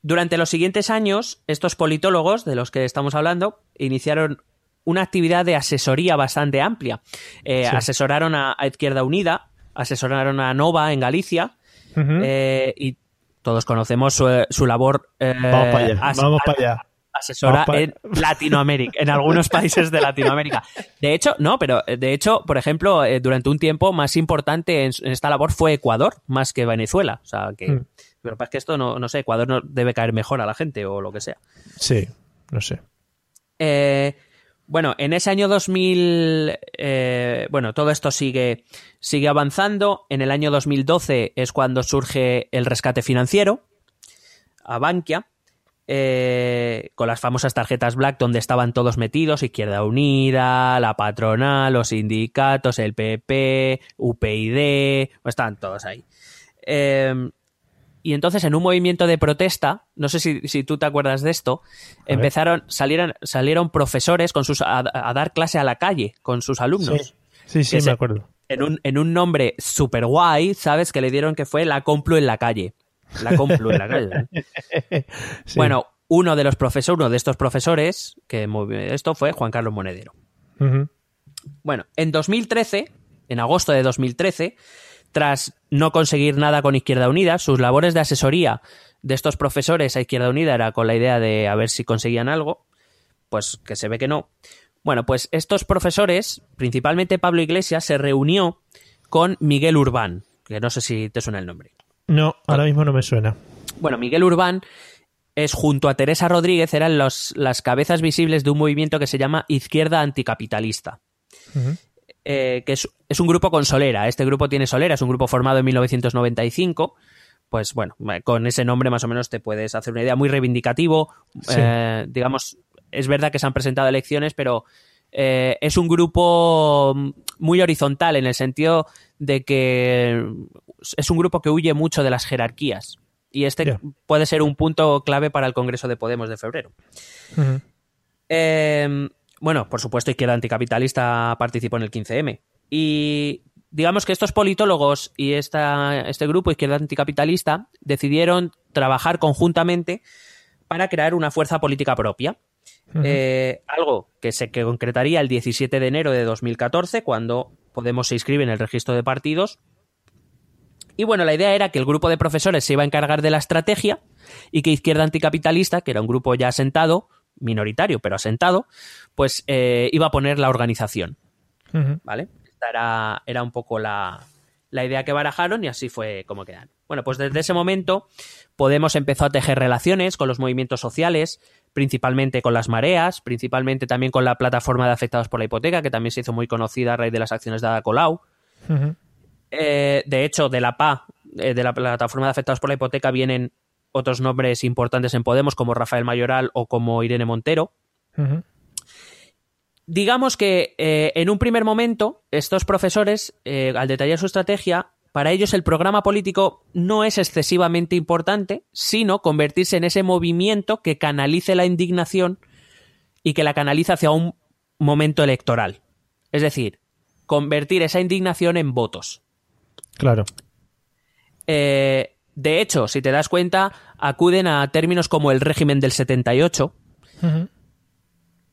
durante los siguientes años, estos politólogos de los que estamos hablando iniciaron una actividad de asesoría bastante amplia. Eh, Sí. Asesoraron a, a Izquierda Unida, asesoraron a Nova en Galicia eh, y todos conocemos su, su labor. eh, vamos para allá, vamos para allá. asesora Vamos en Latinoamérica, en algunos [LAUGHS] países de Latinoamérica. De hecho, no, pero eh, de hecho, por ejemplo, eh, durante un tiempo más importante en, en esta labor fue Ecuador, más que Venezuela. O sea, que. Pero es que esto no, no sé, Ecuador no debe caer mejor a la gente o lo que sea. Sí, no sé. Eh, bueno, en ese año 2000, eh, bueno, todo esto sigue, sigue avanzando. En el año 2012 es cuando surge el rescate financiero a Bankia, eh, con las famosas tarjetas Black donde estaban todos metidos, Izquierda Unida, la patronal, los sindicatos, el PP, UPyD, pues estaban todos ahí. Eh, y entonces en un movimiento de protesta, no sé si, si tú te acuerdas de esto, empezaron, salieron, salieron profesores con sus, a, a dar clase a la calle con sus alumnos. Sí, sí, Que me se- acuerdo. En un, en un nombre super guay, ¿sabes? Que le dieron que fue la Complu en la calle. La Complu en la calle. ¿eh? [LAUGHS] Sí. Bueno, uno de los profesores, uno de estos profesores que movió esto fue Juan Carlos Monedero. Bueno, en 2013, en agosto de 2013, tras no conseguir nada con Izquierda Unida, sus labores de asesoría de estos profesores a Izquierda Unida era con la idea de a ver si conseguían algo, pues que se ve que no. Bueno, pues estos profesores, principalmente Pablo Iglesias, se reunió con Miguel Urbán, que no sé si te suena el nombre. No, ahora mismo no me suena. Bueno, Miguel Urbán es junto a Teresa Rodríguez, eran los- las cabezas visibles de un movimiento que se llama Izquierda Anticapitalista. Eh, que es, es un grupo con Solera. Este grupo tiene Solera, es un grupo formado en 1995. Pues bueno, con ese nombre más o menos te puedes hacer una idea. Muy reivindicativo. Sí. eh, digamos, es verdad que se han presentado elecciones, pero eh, es un grupo muy horizontal en el sentido de que es un grupo que huye mucho de las jerarquías. Y este puede ser un punto clave para el Congreso de Podemos de febrero. Eh, bueno, por supuesto, Izquierda Anticapitalista participó en el 15M. Y digamos que estos politólogos y esta, este grupo, Izquierda Anticapitalista, decidieron trabajar conjuntamente para crear una fuerza política propia. Eh, algo que se concretaría el 17 de enero de 2014, cuando Podemos se inscribe en el registro de partidos. Y bueno, la idea era que el grupo de profesores se iba a encargar de la estrategia y que Izquierda Anticapitalista, que era un grupo ya asentado, minoritario, pero asentado, pues eh, iba a poner la organización. ¿Vale? Esta era, era un poco la, la idea que barajaron y así fue como quedaron. Bueno, pues desde ese momento Podemos empezó a tejer relaciones con los movimientos sociales, principalmente con las mareas, principalmente también con la plataforma de afectados por la hipoteca, que también se hizo muy conocida a raíz de las acciones de Ada Colau. Eh, de hecho, de la PA, eh, de la plataforma de afectados por la hipoteca, vienen otros nombres importantes en Podemos, como Rafael Mayoral o como Irene Montero. Digamos que eh, en un primer momento, estos profesores, al detallar su estrategia, para ellos el programa político no es excesivamente importante, sino convertirse en ese movimiento que canalice la indignación y que la canaliza hacia un momento electoral. Es decir, convertir esa indignación en votos. Claro. Eh, de hecho, si te das cuenta, acuden a términos como el régimen del 78,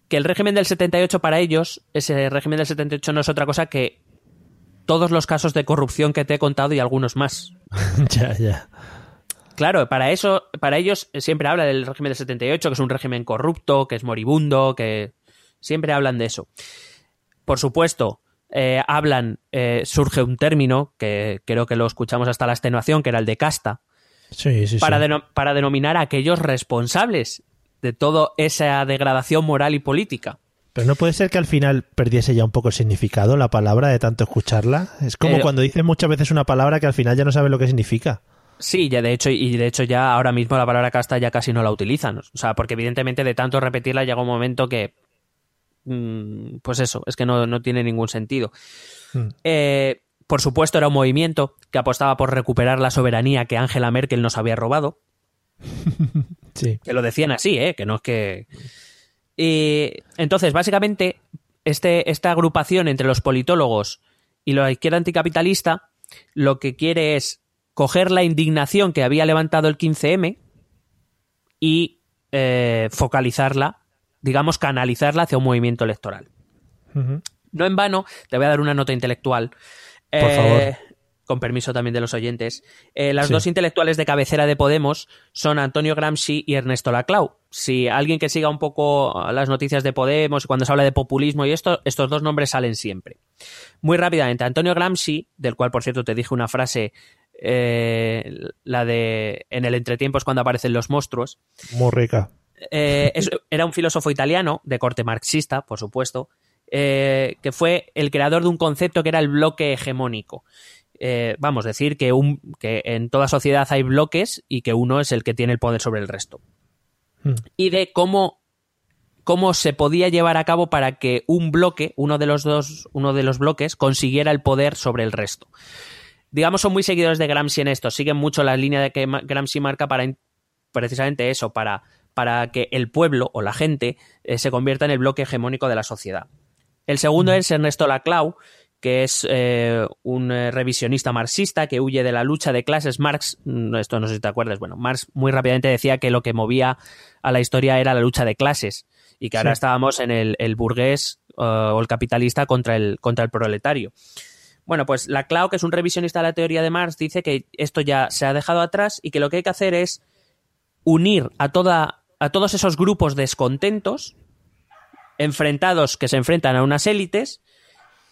que el régimen del 78 para ellos, ese régimen del 78 no es otra cosa que todos los casos de corrupción que te he contado y algunos más. [LAUGHS] ya, ya. Claro, para eso, para ellos siempre habla del régimen del 78, que es un régimen corrupto, que es moribundo, que siempre hablan de eso. Por supuesto, eh, hablan, eh, surge un término que creo que lo escuchamos hasta la extenuación, que era el de casta, sí, sí, para, sí. para denominar a aquellos responsables de toda esa degradación moral y política. Pero no puede ser que al final perdiese ya un poco el significado la palabra de tanto escucharla. Es como Eh, cuando dicen muchas veces una palabra que al final ya no saben lo que significa. Sí, ya de hecho, y de hecho ya ahora mismo la palabra casta ya casi no la utilizan. O sea, porque evidentemente de tanto repetirla llega un momento que. Mm, Pues eso, es que no, no tiene ningún sentido. Mm. Eh, por supuesto, era un movimiento que apostaba por recuperar la soberanía que Angela Merkel nos había robado. [LAUGHS] Sí. Que lo decían así, ¿eh? Que no es que. Y entonces, básicamente, este, esta agrupación entre los politólogos y la izquierda anticapitalista lo que quiere es coger la indignación que había levantado el 15M y eh, focalizarla, digamos, canalizarla hacia un movimiento electoral. No en vano, te voy a dar una nota intelectual. Por Eh, favor. Con permiso también de los oyentes. Eh, las Sí. dos intelectuales de cabecera de Podemos son Antonio Gramsci y Ernesto Laclau. Si alguien que siga un poco las noticias de Podemos, cuando se habla de populismo y esto, estos dos nombres salen siempre. Muy rápidamente, Antonio Gramsci, del cual por cierto te dije una frase, eh, la de en el entretiempo es cuando aparecen los monstruos, Muy rica. Eh, es- era un filósofo italiano, de corte marxista, por supuesto, eh, que fue el creador de un concepto que era el bloque hegemónico. Eh, vamos, decir que, un, que en toda sociedad hay bloques y que uno es el que tiene el poder sobre el resto. Mm. Y de cómo, cómo se podía llevar a cabo para que un bloque, uno de los dos, uno de los bloques, consiguiera el poder sobre el resto. Digamos, son muy seguidores de Gramsci en esto, siguen mucho la línea de que Gramsci marca para precisamente eso, para, para que el pueblo o la gente eh, se convierta en el bloque hegemónico de la sociedad. El segundo es Ernesto Laclau, que es eh, un eh, revisionista marxista que huye de la lucha de clases. Marx, mm, esto no sé si te acuerdas, bueno, Marx muy rápidamente decía que lo que movía a la historia era la lucha de clases y que ahora Sí. estábamos en el, el burgués o el capitalista contra el, contra el proletario. Bueno, pues Laclau, que es un revisionista de la teoría de Marx, dice que esto ya se ha dejado atrás y que lo que hay que hacer es unir a, toda, a todos esos grupos descontentos, enfrentados, que se enfrentan a unas élites,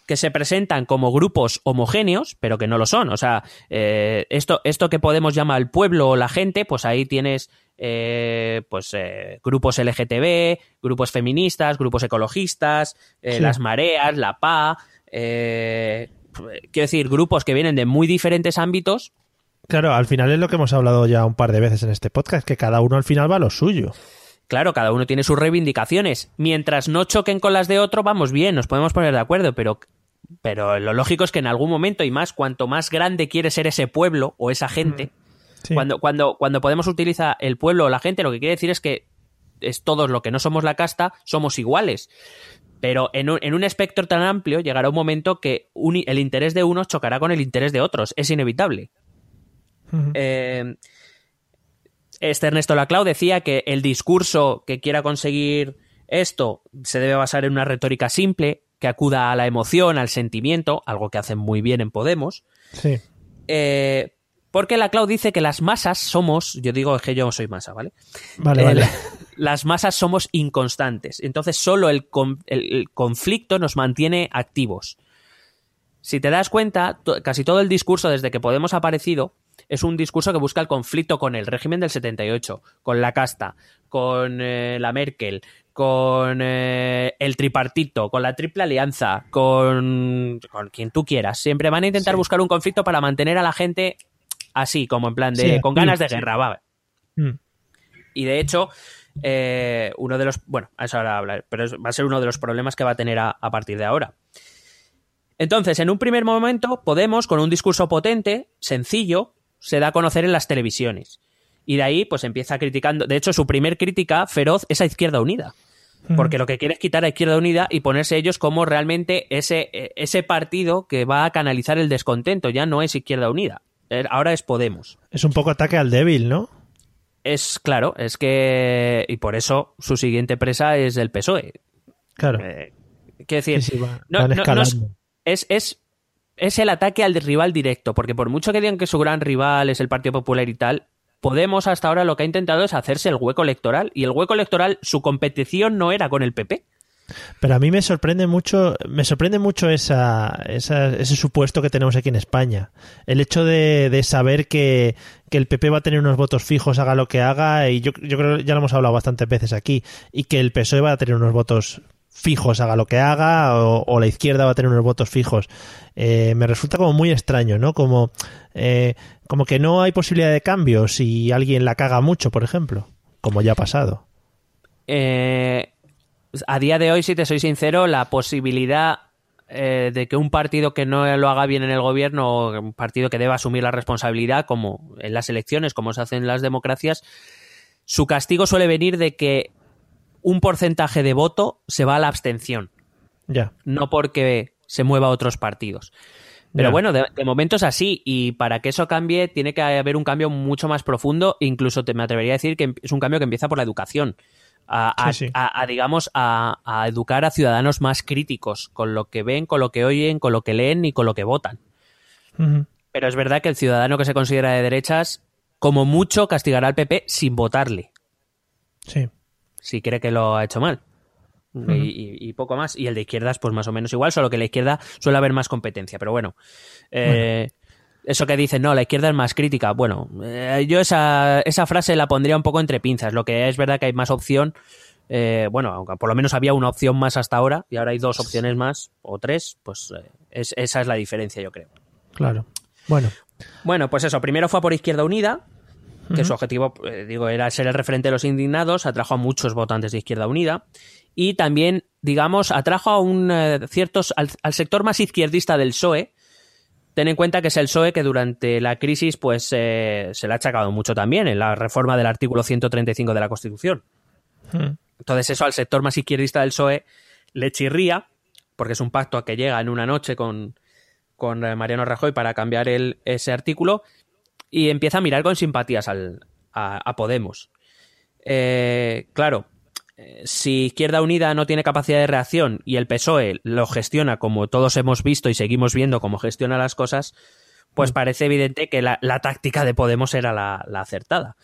que se presentan como grupos homogéneos, pero que no lo son. O sea, eh, esto, esto que podemos llamar el pueblo o la gente, pues ahí tienes eh, pues eh, grupos LGTB, grupos feministas, grupos ecologistas, eh, Sí. las mareas, la PA, eh, quiero decir, grupos que vienen de muy diferentes ámbitos Claro, al final es lo que hemos hablado ya un par de veces en este podcast, que cada uno al final va a lo suyo. Claro, cada uno tiene sus reivindicaciones. Mientras no choquen con las de otro, vamos bien, nos podemos poner de acuerdo, pero, pero lo lógico es que en algún momento, y más, cuanto más grande quiere ser ese pueblo o esa gente, Sí. cuando, cuando, cuando Podemos utiliza el pueblo o la gente, lo que quiere decir es que es todos lo que no somos la casta, somos iguales. Pero en un, en un espectro tan amplio llegará un momento que un- el interés de unos chocará con el interés de otros. Es inevitable. Eh, este Ernesto Laclau decía que el discurso que quiera conseguir esto se debe basar en una retórica simple, que acuda a la emoción, al sentimiento, algo que hacen muy bien en Podemos. Sí. Eh, porque Laclau dice que las masas somos, yo digo que yo soy masa, ¿vale? Vale, Eh, vale. la- [LAUGHS] las masas somos inconstantes. Entonces, solo el, el- el conflicto nos mantiene activos. Si te das cuenta, casi todo el discurso desde que Podemos ha aparecido es un discurso que busca el conflicto con el régimen del 78, con la casta, con eh, la Merkel, con eh, el tripartito, con la triple alianza, con, con quien tú quieras. Siempre van a intentar buscar un conflicto para mantener a la gente así, como en plan de Sí, con sí, ganas de sí. guerra, va. Mm. Y de hecho, eh, uno de los. Bueno, a eso ahora hablar, pero va a ser uno de los problemas que va a tener a, a partir de ahora. Entonces, en un primer momento, Podemos, con un discurso potente, sencillo, se da a conocer en las televisiones. Y de ahí, pues empieza criticando. De hecho, su primer crítica feroz es a Izquierda Unida. Porque lo que quiere es quitar a Izquierda Unida y ponerse ellos como realmente ese, ese partido que va a canalizar el descontento. Ya no es Izquierda Unida. Eh, Ahora es Podemos. Es un poco ataque al débil, ¿no? Es claro, es que. Y por eso su siguiente presa es el PSOE. Claro. Eh, quiero decir, Sí, sí, va- no- no- no escalando. es, es, es el ataque al rival directo, porque por mucho que digan que su gran rival es el Partido Popular y tal, Podemos hasta ahora lo que ha intentado es hacerse el hueco electoral, y el hueco electoral, su competición no era con el PP. Pero a mí me sorprende mucho, me sorprende mucho esa, esa- ese supuesto que tenemos aquí en España. El hecho de, saber que, que el PP va a tener unos votos fijos, haga lo que haga, y yo, yo creo que ya lo hemos hablado bastantes veces aquí, y que el PSOE va a tener unos votos fijos, haga lo que haga, o, la izquierda va a tener unos votos fijos. Eh, me resulta como muy extraño, ¿no? Como, eh, como que no hay posibilidad de cambio si alguien la caga mucho, por ejemplo, como ya ha pasado. Eh, a día de hoy, si te soy sincero, la posibilidad de que un partido que no lo haga bien en el gobierno, o un partido que deba asumir la responsabilidad, como en las elecciones, como se hace en las democracias, su castigo suele venir de que un porcentaje de voto se va a la abstención, Ya. no porque se mueva a otros partidos. Pero Ya. bueno, de, de momento es así y para que eso cambie tiene que haber un cambio mucho más profundo, incluso te me atrevería a decir que es un cambio que empieza por la educación. A, a- Sí, sí. a- a, digamos, a, educar a ciudadanos más críticos con lo que ven, con lo que oyen, con lo que leen y con lo que votan. Pero es verdad que el ciudadano que se considera de derechas, como mucho, castigará al PP sin votarle, Sí. Si cree que lo ha hecho mal. Y, y- y poco más. Y el de izquierdas, pues más o menos igual, solo que la izquierda suele haber más competencia. Pero bueno, eh, eso que dicen, no, la izquierda es más crítica. Bueno, eh, yo esa, esa frase la pondría un poco entre pinzas. Lo que es verdad que hay más opción. eh, bueno, aunque por lo menos había una opción más hasta ahora y ahora hay dos opciones más o tres, pues eh, es- esa es la diferencia, yo creo. Claro. Bueno. Bueno, pues eso, primero fue por Izquierda Unida, que su objetivo, eh, digo, era ser el referente de los indignados, atrajo a muchos votantes de Izquierda Unida y también, digamos, atrajo a un eh, ciertos al, al sector más izquierdista del PSOE. Ten en cuenta que es el PSOE que durante la crisis pues eh, se le ha achacado mucho también en la reforma del artículo 135 de la Constitución. Mm. Entonces eso al sector más izquierdista del PSOE le chirría, porque es un pacto a que llega en una noche con, con eh, Mariano Rajoy para cambiar el, ese artículo y empieza a mirar con simpatías al, a, a Podemos. Eh, claro, eh, si Izquierda Unida no tiene capacidad de reacción y el PSOE lo gestiona como todos hemos visto y seguimos viendo cómo gestiona las cosas, pues parece evidente que la, la táctica de Podemos era la, la acertada.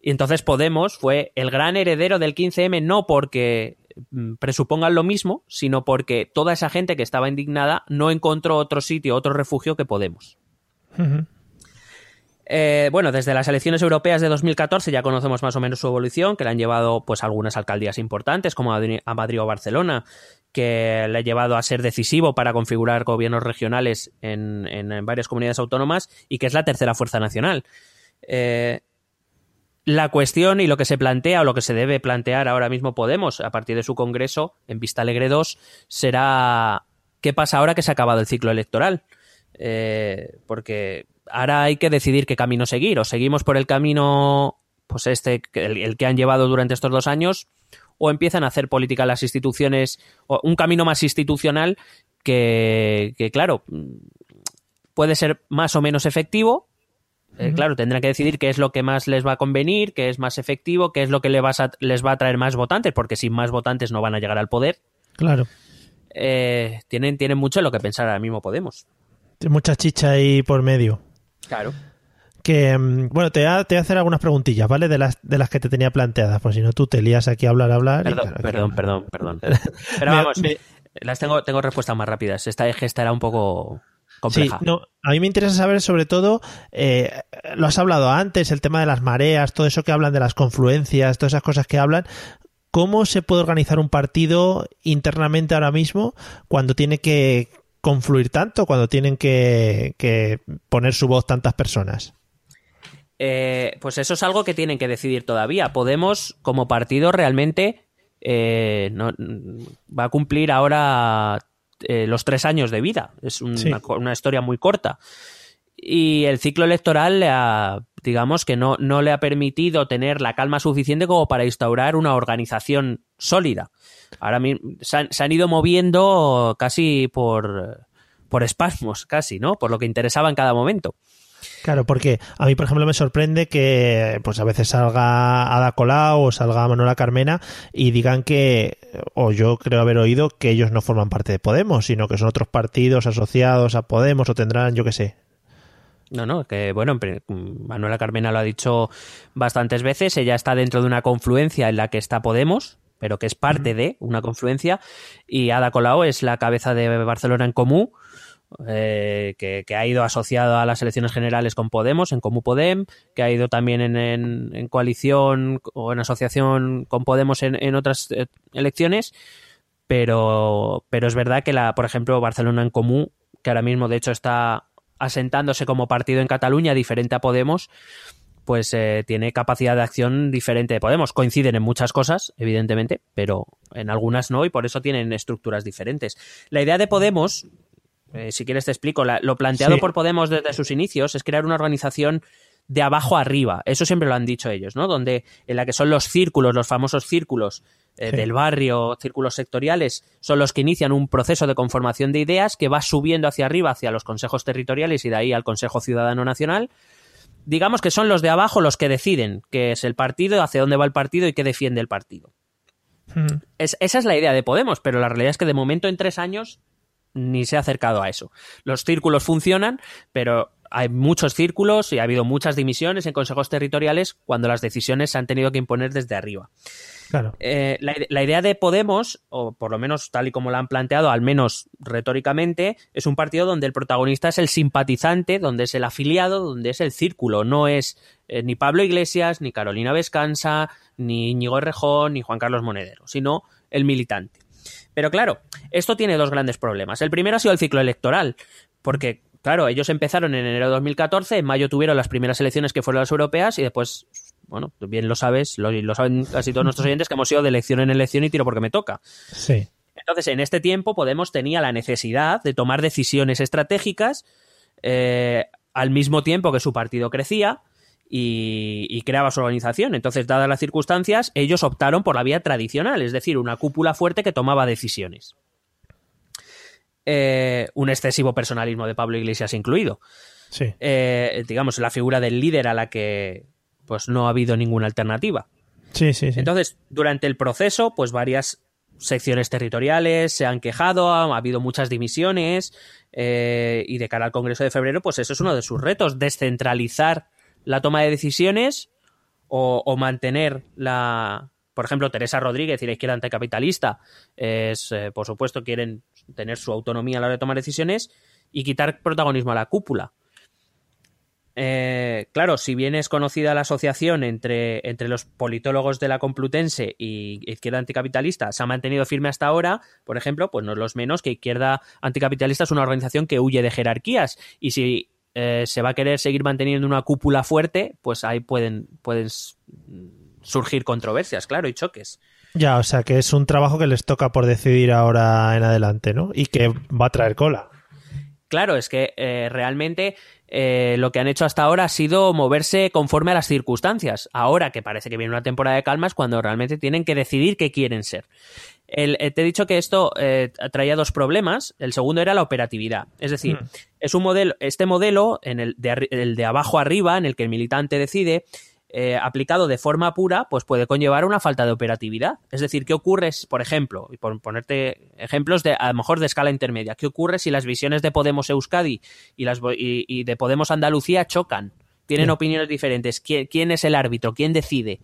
Y entonces Podemos fue el gran heredero del 15M no porque mm, presupongan lo mismo, sino porque toda esa gente que estaba indignada no encontró otro sitio, otro refugio que Podemos. Eh, bueno, desde las elecciones europeas de 2014 ya conocemos más o menos su evolución, que le han llevado pues algunas alcaldías importantes, como a Madri- a Madrid o Barcelona, que le ha llevado a ser decisivo para configurar gobiernos regionales en varias comunidades autónomas y que es la tercera fuerza nacional. Eh, la cuestión y lo que se plantea o lo que se debe plantear ahora mismo Podemos a partir de su congreso en Vista Alegre 2 será qué pasa ahora que se ha acabado el ciclo electoral. Eh, porque ahora hay que decidir qué camino seguir. O seguimos por el camino, pues este, el, el que han llevado durante estos dos años, o empiezan a hacer política las instituciones, o un camino más institucional que, que, claro, puede ser más o menos efectivo. Eh, Claro, tendrán que decidir qué es lo que más les va a convenir, qué es más efectivo, qué es lo que le vas a- les va a traer más votantes, porque sin más votantes no van a llegar al poder. Claro. Eh, tienen, tienen mucho en lo que pensar ahora mismo Podemos. Tiene mucha chicha ahí por medio. Claro. Que, mm, bueno, te voy, a, te voy a hacer algunas preguntillas, ¿vale? De las, de las que te tenía planteadas, pues si no tú te lías aquí a hablar, a hablar. Perdón, claro, aquí perdón, perdón, perdón. [LAUGHS] Pero vamos, me- las tengo, tengo respuestas más rápidas. Esta es que estará un poco Sí, compleja. no, A mí me interesa saber sobre todo, eh, lo has hablado antes, el tema de las mareas, todo eso que hablan de las confluencias, todas esas cosas que hablan. ¿Cómo se puede organizar un partido internamente ahora mismo cuando tiene que confluir tanto, cuando tienen que, que poner su voz tantas personas? Eh, pues eso es algo que tienen que decidir todavía. Podemos, como partido, realmente eh, no, va a cumplir ahora eh, los tres años de vida. Es una, Sí. una historia muy corta. Y el ciclo electoral le ha, digamos que no, no le ha permitido tener la calma suficiente como para instaurar una organización sólida. Ahora mismo se han, se han ido moviendo casi por, por espasmos, casi, ¿no? Por lo que interesaba en cada momento. Claro, porque a mí, por ejemplo, me sorprende que pues a veces salga Ada Colau o salga Manuela Carmena y digan que, o yo creo haber oído, que ellos no forman parte de Podemos, sino que son otros partidos asociados a Podemos o tendrán, yo qué sé. No, no, que bueno, Manuela Carmena lo ha dicho bastantes veces, ella está dentro de una confluencia en la que está Podemos, pero que es parte de una confluencia, y Ada Colau es la cabeza de Barcelona en Comú, eh, que, que ha ido asociado a las elecciones generales con Podemos, en Comú Podem, que ha ido también en, en- en coalición o en asociación con Podemos en, en otras eh, elecciones, pero, pero es verdad que, la, por ejemplo, Barcelona en Comú, que ahora mismo de hecho está asentándose como partido en Cataluña, diferente a Podemos, pues eh, tiene capacidad de acción diferente de Podemos. Coinciden en muchas cosas, evidentemente, pero en algunas no, y por eso tienen estructuras diferentes. La idea de Podemos, eh, si quieres te explico, la- lo planteado Sí. por Podemos desde sus inicios es crear una organización de abajo arriba. Eso siempre lo han dicho ellos, ¿no? Donde en la que son los círculos, los famosos círculos eh, Sí. del barrio, círculos sectoriales, son los que inician un proceso de conformación de ideas que va subiendo hacia arriba, hacia los consejos territoriales y de ahí al Consejo Ciudadano Nacional. Digamos que son los de abajo los que deciden qué es el partido, hacia dónde va el partido y qué defiende el partido. Mm. Es- esa es la idea de Podemos, pero la realidad es que de momento en tres años ni se ha acercado a eso. Los círculos funcionan, pero hay muchos círculos y ha habido muchas dimisiones en consejos territoriales cuando las decisiones se han tenido que imponer desde arriba. Claro. Eh, la, ide- la idea de Podemos, o por lo menos tal y como la han planteado, al menos retóricamente, es un partido donde el protagonista es el simpatizante, donde es el afiliado, donde es el círculo. No es eh, ni Pablo Iglesias, ni Carolina Vescanza, ni Íñigo Errejón, ni Juan Carlos Monedero, sino el militante. Pero claro, esto tiene dos grandes problemas. El primero ha sido el ciclo electoral, porque, claro, ellos empezaron en enero de 2014, en mayo tuvieron las primeras elecciones que fueron las europeas y después, bueno, tú bien lo sabes, lo, lo saben casi todos nuestros oyentes, que hemos ido de elección en elección y tiro porque me toca. Sí. Entonces, en este tiempo, Podemos tenía la necesidad de tomar decisiones estratégicas eh, al mismo tiempo que su partido crecía y, y creaba su organización. Entonces, dadas las circunstancias, ellos optaron por la vía tradicional, es decir, una cúpula fuerte que tomaba decisiones. Eh, un excesivo personalismo de Pablo Iglesias incluido. Sí. Eh, digamos, la figura del líder a la que pues no ha habido ninguna alternativa. Sí, sí, sí. Entonces, durante el proceso, pues varias secciones territoriales se han quejado, ha, ha habido muchas dimisiones eh, y de cara al Congreso de febrero, pues eso es uno de sus retos, descentralizar la toma de decisiones o, o mantener la... Por ejemplo, Teresa Rodríguez y la izquierda anticapitalista, es, eh, por supuesto, quieren tener su autonomía a la hora de tomar decisiones y quitar protagonismo a la cúpula. Eh, claro, si bien es conocida la asociación entre, entre los politólogos de la Complutense y Izquierda Anticapitalista, se ha mantenido firme hasta ahora, por ejemplo, pues no es los menos que Izquierda Anticapitalista es una organización que huye de jerarquías y si eh, se va a querer seguir manteniendo una cúpula fuerte, pues ahí pueden, pueden surgir controversias, claro, y choques. Ya, o sea que es un trabajo que les toca por decidir ahora en adelante, ¿no? Y que va a traer cola. Claro, es que eh, realmente eh, lo que han hecho hasta ahora ha sido moverse conforme a las circunstancias. Ahora que parece que viene una temporada de calma es cuando realmente tienen que decidir qué quieren ser. El- eh, te he dicho que esto eh, traía dos problemas. El segundo era la operatividad. Es decir, Mm. es un modelo, este modelo, en el de, el de abajo arriba, en el que el militante decide, eh, aplicado de forma pura, pues puede conllevar una falta de operatividad. Es decir, ¿qué ocurre, por ejemplo, y por ponerte ejemplos de a lo mejor de escala intermedia, qué ocurre si las visiones de Podemos Euskadi y, las, y, y de Podemos Andalucía chocan? Tienen Sí. opiniones diferentes. ¿Quién, quién es el árbitro? ¿Quién decide?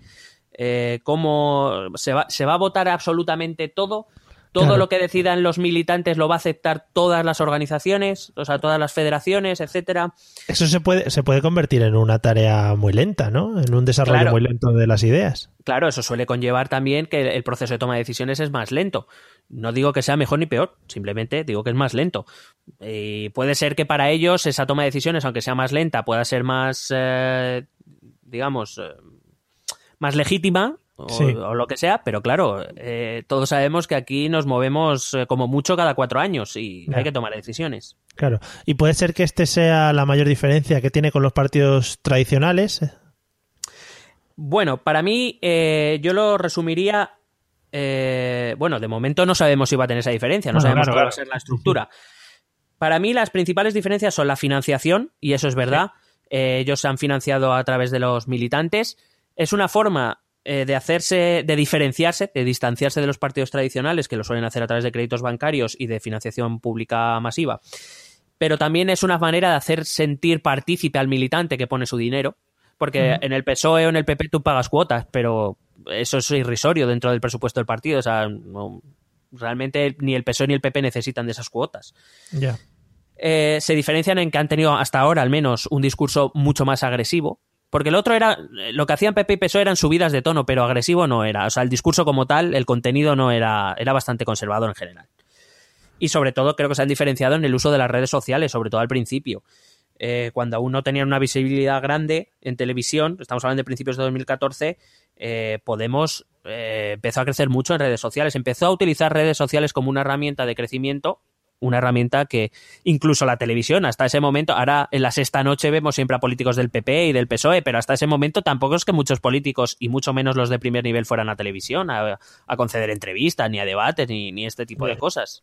Eh, ¿Cómo se va, se va a votar absolutamente todo? Todo Claro. lo que decidan los militantes lo va a aceptar todas las organizaciones, o sea, todas las federaciones, etcétera. Eso se puede, se puede convertir en una tarea muy lenta, ¿no? En un desarrollo Claro. muy lento de las ideas. Claro, eso suele conllevar también que el proceso de toma de decisiones es más lento. No digo que sea mejor ni peor, simplemente digo que es más lento. Y puede ser que para ellos esa toma de decisiones, aunque sea más lenta, pueda ser más, eh, digamos, eh, más legítima o, Sí. o lo que sea, pero claro, eh, todos sabemos que aquí nos movemos eh, como mucho cada cuatro años y hay que tomar decisiones. Claro. Y puede ser que este sea la mayor diferencia que tiene con los partidos tradicionales. Bueno, para mí, eh, yo lo resumiría. eh, bueno, de momento no sabemos si va a tener esa diferencia, no sabemos claro, cuál va a ser la estructura. Para mí, las principales diferencias son la financiación, y eso es verdad. Eh, ellos se han financiado a través de los militantes. Es una forma eh, de hacerse, de diferenciarse, de distanciarse de los partidos tradicionales, que lo suelen hacer a través de créditos bancarios y de financiación pública masiva. Pero también es una manera de hacer sentir partícipe al militante que pone su dinero. Porque en el PSOE o en el PP tú pagas cuotas, pero eso es irrisorio dentro del presupuesto del partido. O sea, no- realmente ni el PSOE ni el PP necesitan de esas cuotas. Ya. Eh, se diferencian en que han tenido hasta ahora al menos un discurso mucho más agresivo. Porque el otro era, lo que hacían PP y PSOE eran subidas de tono, pero agresivo no era. O sea, el discurso como tal, el contenido no era, era bastante conservador en general. Y sobre todo creo que se han diferenciado en el uso de las redes sociales, sobre todo al principio. Eh, cuando aún no tenían una visibilidad grande en televisión, estamos hablando de principios de 2014, eh, Podemos eh, empezó a crecer mucho en redes sociales, empezó a utilizar redes sociales como una herramienta de crecimiento, una herramienta que incluso la televisión, hasta ese momento, ahora en la sexta noche vemos siempre a políticos del PP y del PSOE, pero hasta ese momento tampoco es que muchos políticos, y mucho menos los de primer nivel, fueran a televisión a, a conceder entrevistas, ni a debates, ni, ni este tipo de cosas.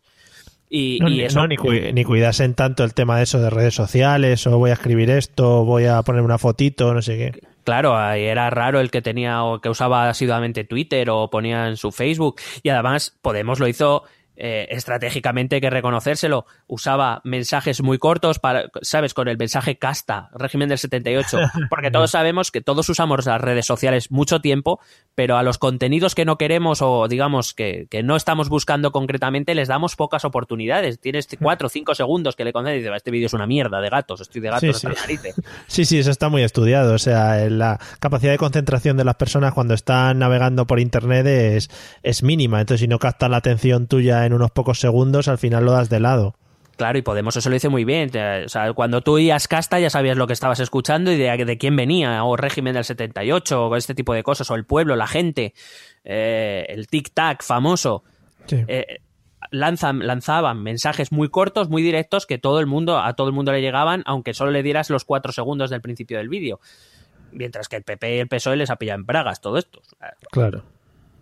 Y, No, y eso, no, ni, cui- ni cuidasen tanto el tema de eso de redes sociales, o voy a escribir esto, voy a poner una fotito, no sé qué. Claro, ahí era raro el que tenía o que usaba asiduamente Twitter o ponía en su Facebook. Y además, Podemos lo hizo eh, estratégicamente, hay que reconocérselo. Usaba mensajes muy cortos, para, ¿sabes? Con el mensaje casta, régimen del 78. [LAUGHS] Porque todos sabemos que todos usamos las redes sociales mucho tiempo, pero a los contenidos que no queremos o digamos que, que no estamos buscando concretamente les damos pocas oportunidades. Tienes [LAUGHS] cuatro o cinco segundos que le concedes y dices, este vídeo es una mierda de gatos, estoy de gatos Sí, hasta sí. narices. [LAUGHS] Sí, sí, eso está muy estudiado. O sea, la capacidad de concentración de las personas cuando están navegando por Internet es, es mínima. Entonces, si no captan la atención tuya en unos pocos segundos, al final lo das de lado. Claro, y Podemos eso lo dice muy bien. O sea, cuando tú oías casta ya sabías lo que estabas escuchando y de, de quién venía, o régimen del 78, o este tipo de cosas, o el pueblo, la gente, eh, el tic-tac famoso. Sí. Eh, lanzan, lanzaban mensajes muy cortos, muy directos, que todo el mundo, a todo el mundo le llegaban, aunque solo le dieras los cuatro segundos del principio del vídeo. Mientras que el PP y el PSOE les ha pillado en bragas todo esto. Claro.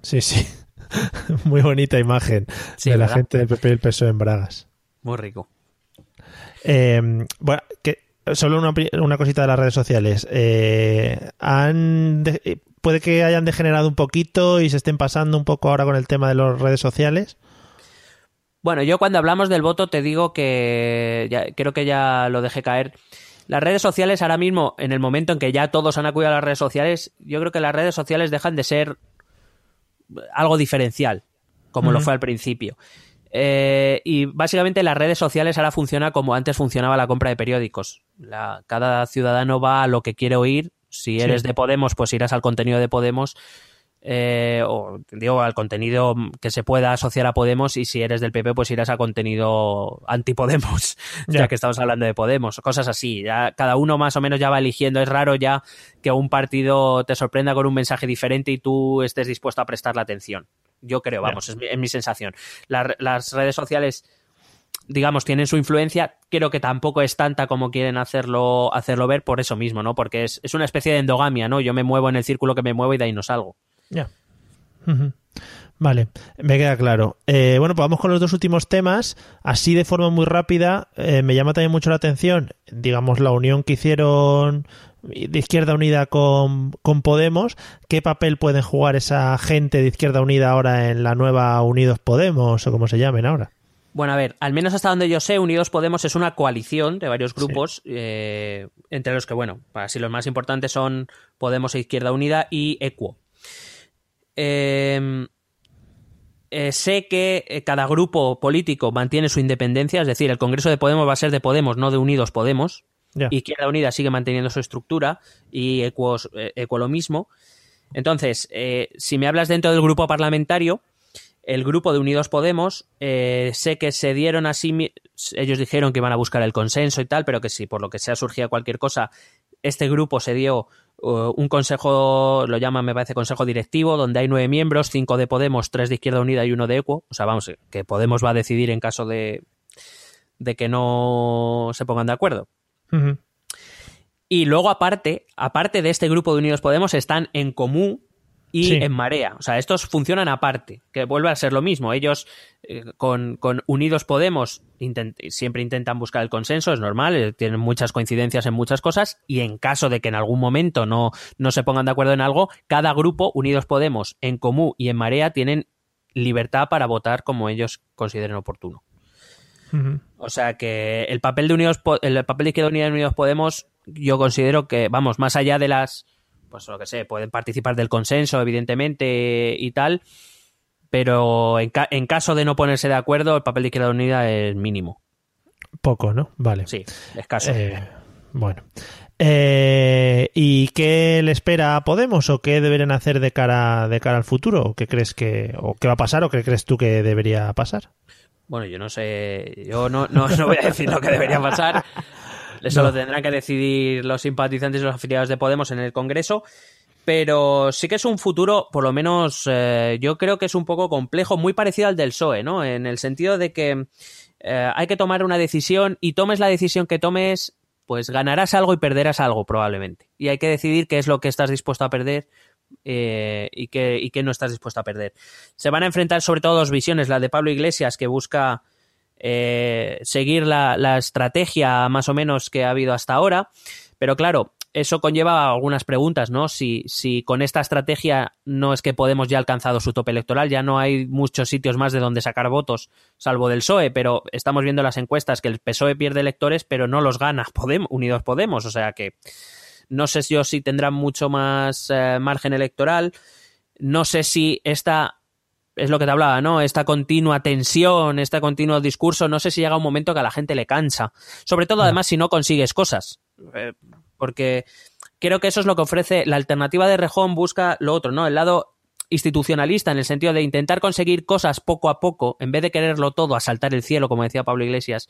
Sí, sí. [LAUGHS] muy bonita imagen Sí, de la gente del PP y el PSOE en Bragas. muy rico. Eh, bueno, que solo una, una cosita de las redes sociales. Eh, han de- eh, puede que hayan degenerado un poquito y se estén pasando un poco ahora con el tema de las redes sociales. Bueno, yo cuando hablamos del voto te digo que ya- creo que ya lo dejé caer. Las redes sociales ahora mismo, en el momento en que ya todos han acudido a las redes sociales, yo creo que las redes sociales dejan de ser algo diferencial, como lo fue al principio. Eh, y básicamente las redes sociales ahora funcionan como antes funcionaba la compra de periódicos. La- cada ciudadano va a lo que quiere oír. Si Sí. eres de Podemos, pues irás al contenido de Podemos. Eh, o digo al contenido que se pueda asociar a Podemos y si eres del PP pues irás a contenido anti-Podemos [LAUGHS] ya. Ya. que estamos hablando de Podemos cosas así ya cada uno más o menos ya va eligiendo es raro ya que un partido te sorprenda con un mensaje diferente y tú estés dispuesto a prestarle atención yo creo vamos es mi, es mi sensación La- las redes sociales digamos, tienen su influencia, creo que tampoco es tanta como quieren hacerlo, hacerlo ver por eso mismo, ¿no? Porque es, es una especie de endogamia, ¿no? Yo me muevo en el círculo que me muevo y de ahí no salgo. Ya. Ujú. Vale, me queda claro. Eh, bueno, pues vamos con los dos últimos temas. Así de forma muy rápida, eh, me llama también mucho la atención, digamos, la unión que hicieron de Izquierda Unida con, con Podemos. ¿Qué papel pueden jugar esa gente de Izquierda Unida ahora en la nueva Unidos Podemos o como se llamen ahora? Bueno, a ver, al menos hasta donde yo sé, Unidos Podemos es una coalición de varios grupos, eh, entre los que, bueno, así los más importantes son Podemos e Izquierda Unida y Equo. Eh, eh, sé que eh, cada grupo político mantiene su independencia, es decir, el Congreso de Podemos va a ser de Podemos, no de Unidos Podemos. Ya. Izquierda Unida sigue manteniendo su estructura y Equos, eh, lo mismo. Entonces, eh, si me hablas dentro del grupo parlamentario, el grupo de Unidos Podemos, eh, sé que se dieron así, ellos dijeron que iban a buscar el consenso y tal, pero que si por lo que sea surgía cualquier cosa, este grupo se dio un consejo, lo llaman, me parece, consejo directivo, donde hay nueve miembros, cinco de Podemos, tres de Izquierda Unida y uno de Equo. O sea, vamos, que Podemos va a decidir en caso de, de que no se pongan de acuerdo. Y luego, aparte, aparte de este grupo de Unidos Podemos, están en común y Sí. en marea. O sea, estos funcionan aparte, que vuelve a ser lo mismo. Ellos eh, con, con Unidos Podemos intent- siempre intentan buscar el consenso, es normal, eh, tienen muchas coincidencias en muchas cosas y en caso de que en algún momento no, no se pongan de acuerdo en algo, cada grupo, Unidos Podemos, en común y en marea, tienen libertad para votar como ellos consideren oportuno. O sea que el papel de Unidos el papel de Izquierda Unida de Unidos Podemos, yo considero que, vamos, más allá de las, pues lo que sé, pueden participar del consenso, evidentemente, y tal, pero en, ca- en caso de no ponerse de acuerdo, el papel de Izquierda Unida es mínimo. Poco, ¿no? Vale. Sí, escaso. Eh, bueno. Eh, ¿Y qué le espera a Podemos o qué deberían hacer de cara, de cara al futuro? ¿O qué crees que, o qué va a pasar o qué crees tú que debería pasar? Bueno, yo no sé, yo no, no, no voy a decir lo que debería pasar. Eso No. lo tendrán que decidir los simpatizantes y los afiliados de Podemos en el Congreso. Pero sí que es un futuro, por lo menos eh, yo creo que es un poco complejo, muy parecido al del PSOE, ¿no? En el sentido de que eh, hay que tomar una decisión y tomes la decisión que tomes, pues ganarás algo y perderás algo probablemente. Y hay que decidir qué es lo que estás dispuesto a perder eh, y, qué, y qué no estás dispuesto a perder. Se van a enfrentar sobre todo dos visiones, la de Pablo Iglesias que busca eh, seguir la, la estrategia más o menos que ha habido hasta ahora, pero claro, eso conlleva algunas preguntas, ¿no? Si, si con esta estrategia no es que Podemos ya ha alcanzado su tope electoral, ya no hay muchos sitios más de donde sacar votos, salvo del PSOE, pero estamos viendo las encuestas que el PSOE pierde electores, pero no los gana [LAUGHS] Podemos, Unidos Podemos, o sea que no sé yo si tendrán mucho más eh, margen electoral, no sé si esta es lo que te hablaba, ¿no? Esta continua tensión, este continuo discurso, no sé si llega un momento que a la gente le cansa. Sobre todo, además, si no consigues cosas. Eh, porque creo que eso es lo que ofrece la alternativa de Rejón, busca lo otro, ¿no? El lado institucionalista, en el sentido de intentar conseguir cosas poco a poco, en vez de quererlo todo, a saltar el cielo, como decía Pablo Iglesias.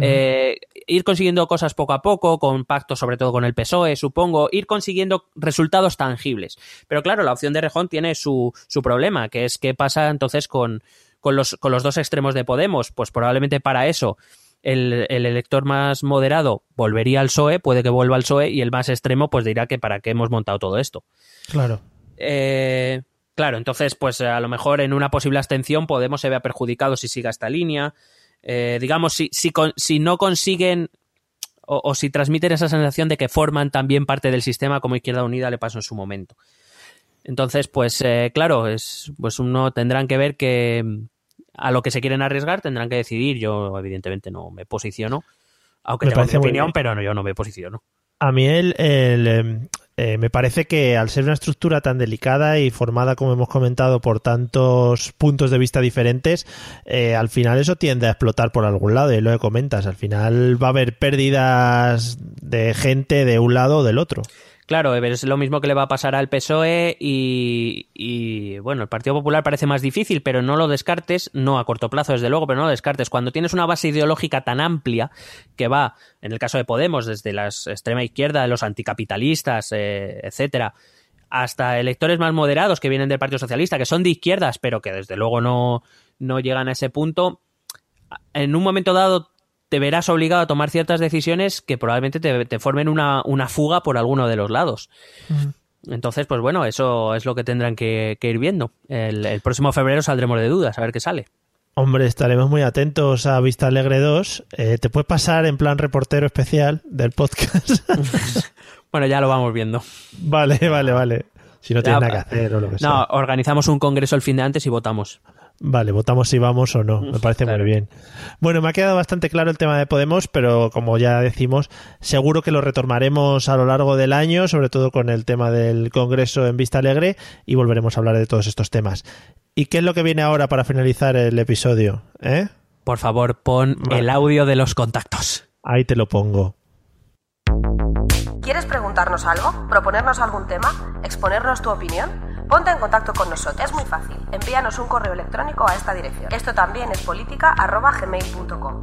Eh, ir consiguiendo cosas poco a poco, con pactos sobre todo con el PSOE, supongo, ir consiguiendo resultados tangibles. Pero claro, la opción de Rejón tiene su, su problema, que es qué pasa entonces con, con, los, con los dos extremos de Podemos. Pues probablemente para eso el, el elector más moderado volvería al PSOE, puede que vuelva al PSOE, y el más extremo pues dirá que para qué hemos montado todo esto. Claro. Eh, claro, entonces, pues a lo mejor en una posible abstención Podemos se vea perjudicado si siga esta línea. Eh, digamos, si, si, con- si no consiguen o, o si transmiten esa sensación de que forman también parte del sistema como Izquierda Unida le pasó en su momento. Entonces, pues eh, claro, es, pues uno tendrán que ver que mm, a lo que se quieren arriesgar tendrán que decidir. Yo, evidentemente, no me posiciono, aunque Me tengo mi opinión, pero no, yo no me posiciono. A mí el, el, em, eh, me parece que al ser una estructura tan delicada y formada, como hemos comentado, por tantos puntos de vista diferentes, eh, al final eso tiende a explotar por algún lado, y lo que comentas, al final va a haber pérdidas de gente de un lado o del otro. Claro, es lo mismo que le va a pasar al PSOE y, bueno, el Partido Popular parece más difícil, pero no lo descartes, no a corto plazo desde luego, pero no lo descartes. Cuando tienes una base ideológica tan amplia que va, en el caso de Podemos, desde la extrema izquierda, los anticapitalistas, eh, etcétera, hasta electores más moderados que vienen del Partido Socialista, que son de izquierdas, pero que desde luego no, no llegan a ese punto, en un momento dado te verás obligado a tomar ciertas decisiones que probablemente te, te formen una, una fuga por alguno de los lados. Entonces, pues bueno, eso es lo que tendrán que, que ir viendo. El, el próximo febrero saldremos de dudas, a ver qué sale. Hombre, estaremos muy atentos a Vista Alegre 2. Eh, te puedes pasar en plan reportero especial del podcast. [LAUGHS] Bueno, ya lo vamos viendo. vale, vale, vale. Si no tienes nada que hacer o lo que sea. No, organizamos un congreso el fin de antes y votamos. Vale, votamos si vamos o no. Me parece muy bien. Bueno, me ha quedado bastante claro el tema de Podemos, pero como ya decimos, seguro que lo retomaremos a lo largo del año, sobre todo con el tema del Congreso en Vista Alegre, y volveremos a hablar de todos estos temas. ¿Y qué es lo que viene ahora para finalizar el episodio? ¿Eh? Por favor, pon el audio de los contactos. Ahí te lo pongo. ¿Quieres preguntarnos algo? ¿Proponernos algún tema? ¿Exponernos tu opinión? Ponte en contacto con nosotros. Es muy fácil. Envíanos un correo electrónico a esta dirección. Esto también es política.gmail.com.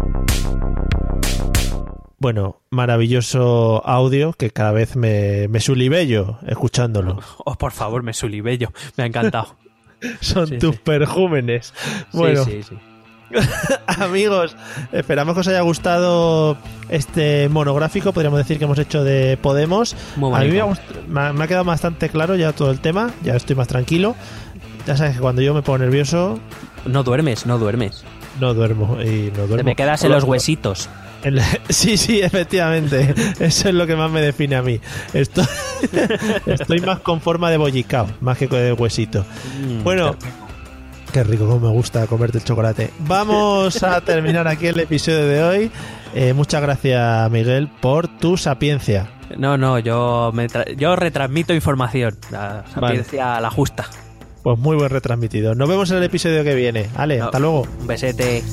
Bueno, maravilloso audio que cada vez me, me sulibello escuchándolo. [LAUGHS] Oh, por favor, me sulibello. Me ha encantado. [LAUGHS] Son Sí, tus sí. perjúmenes. Bueno, Sí, [LAUGHS] amigos, esperamos que os haya gustado este monográfico, podríamos decir que hemos hecho de Podemos. Muy A mí me ha- me ha quedado bastante claro ya todo el tema, ya estoy más tranquilo. Ya sabes que cuando yo me pongo nervioso, No duermes, no duermes. no duermo y no duermo. Te me quedas en los huesitos. [LAUGHS] Sí, sí, efectivamente. [LAUGHS] Eso es lo que más me define a mí. Estoy, [LAUGHS] estoy más con forma de bollicao, más que de huesito. Mm, Bueno, qué rico, como me gusta comerte el chocolate. Vamos a terminar aquí el episodio de hoy. Eh, muchas gracias, Miguel, por tu sapiencia. No, no, yo, me tra- yo retransmito información. La sapiencia la justa. Pues muy buen retransmitido. Nos vemos en el episodio que viene. Ale, No. hasta luego. Un besete.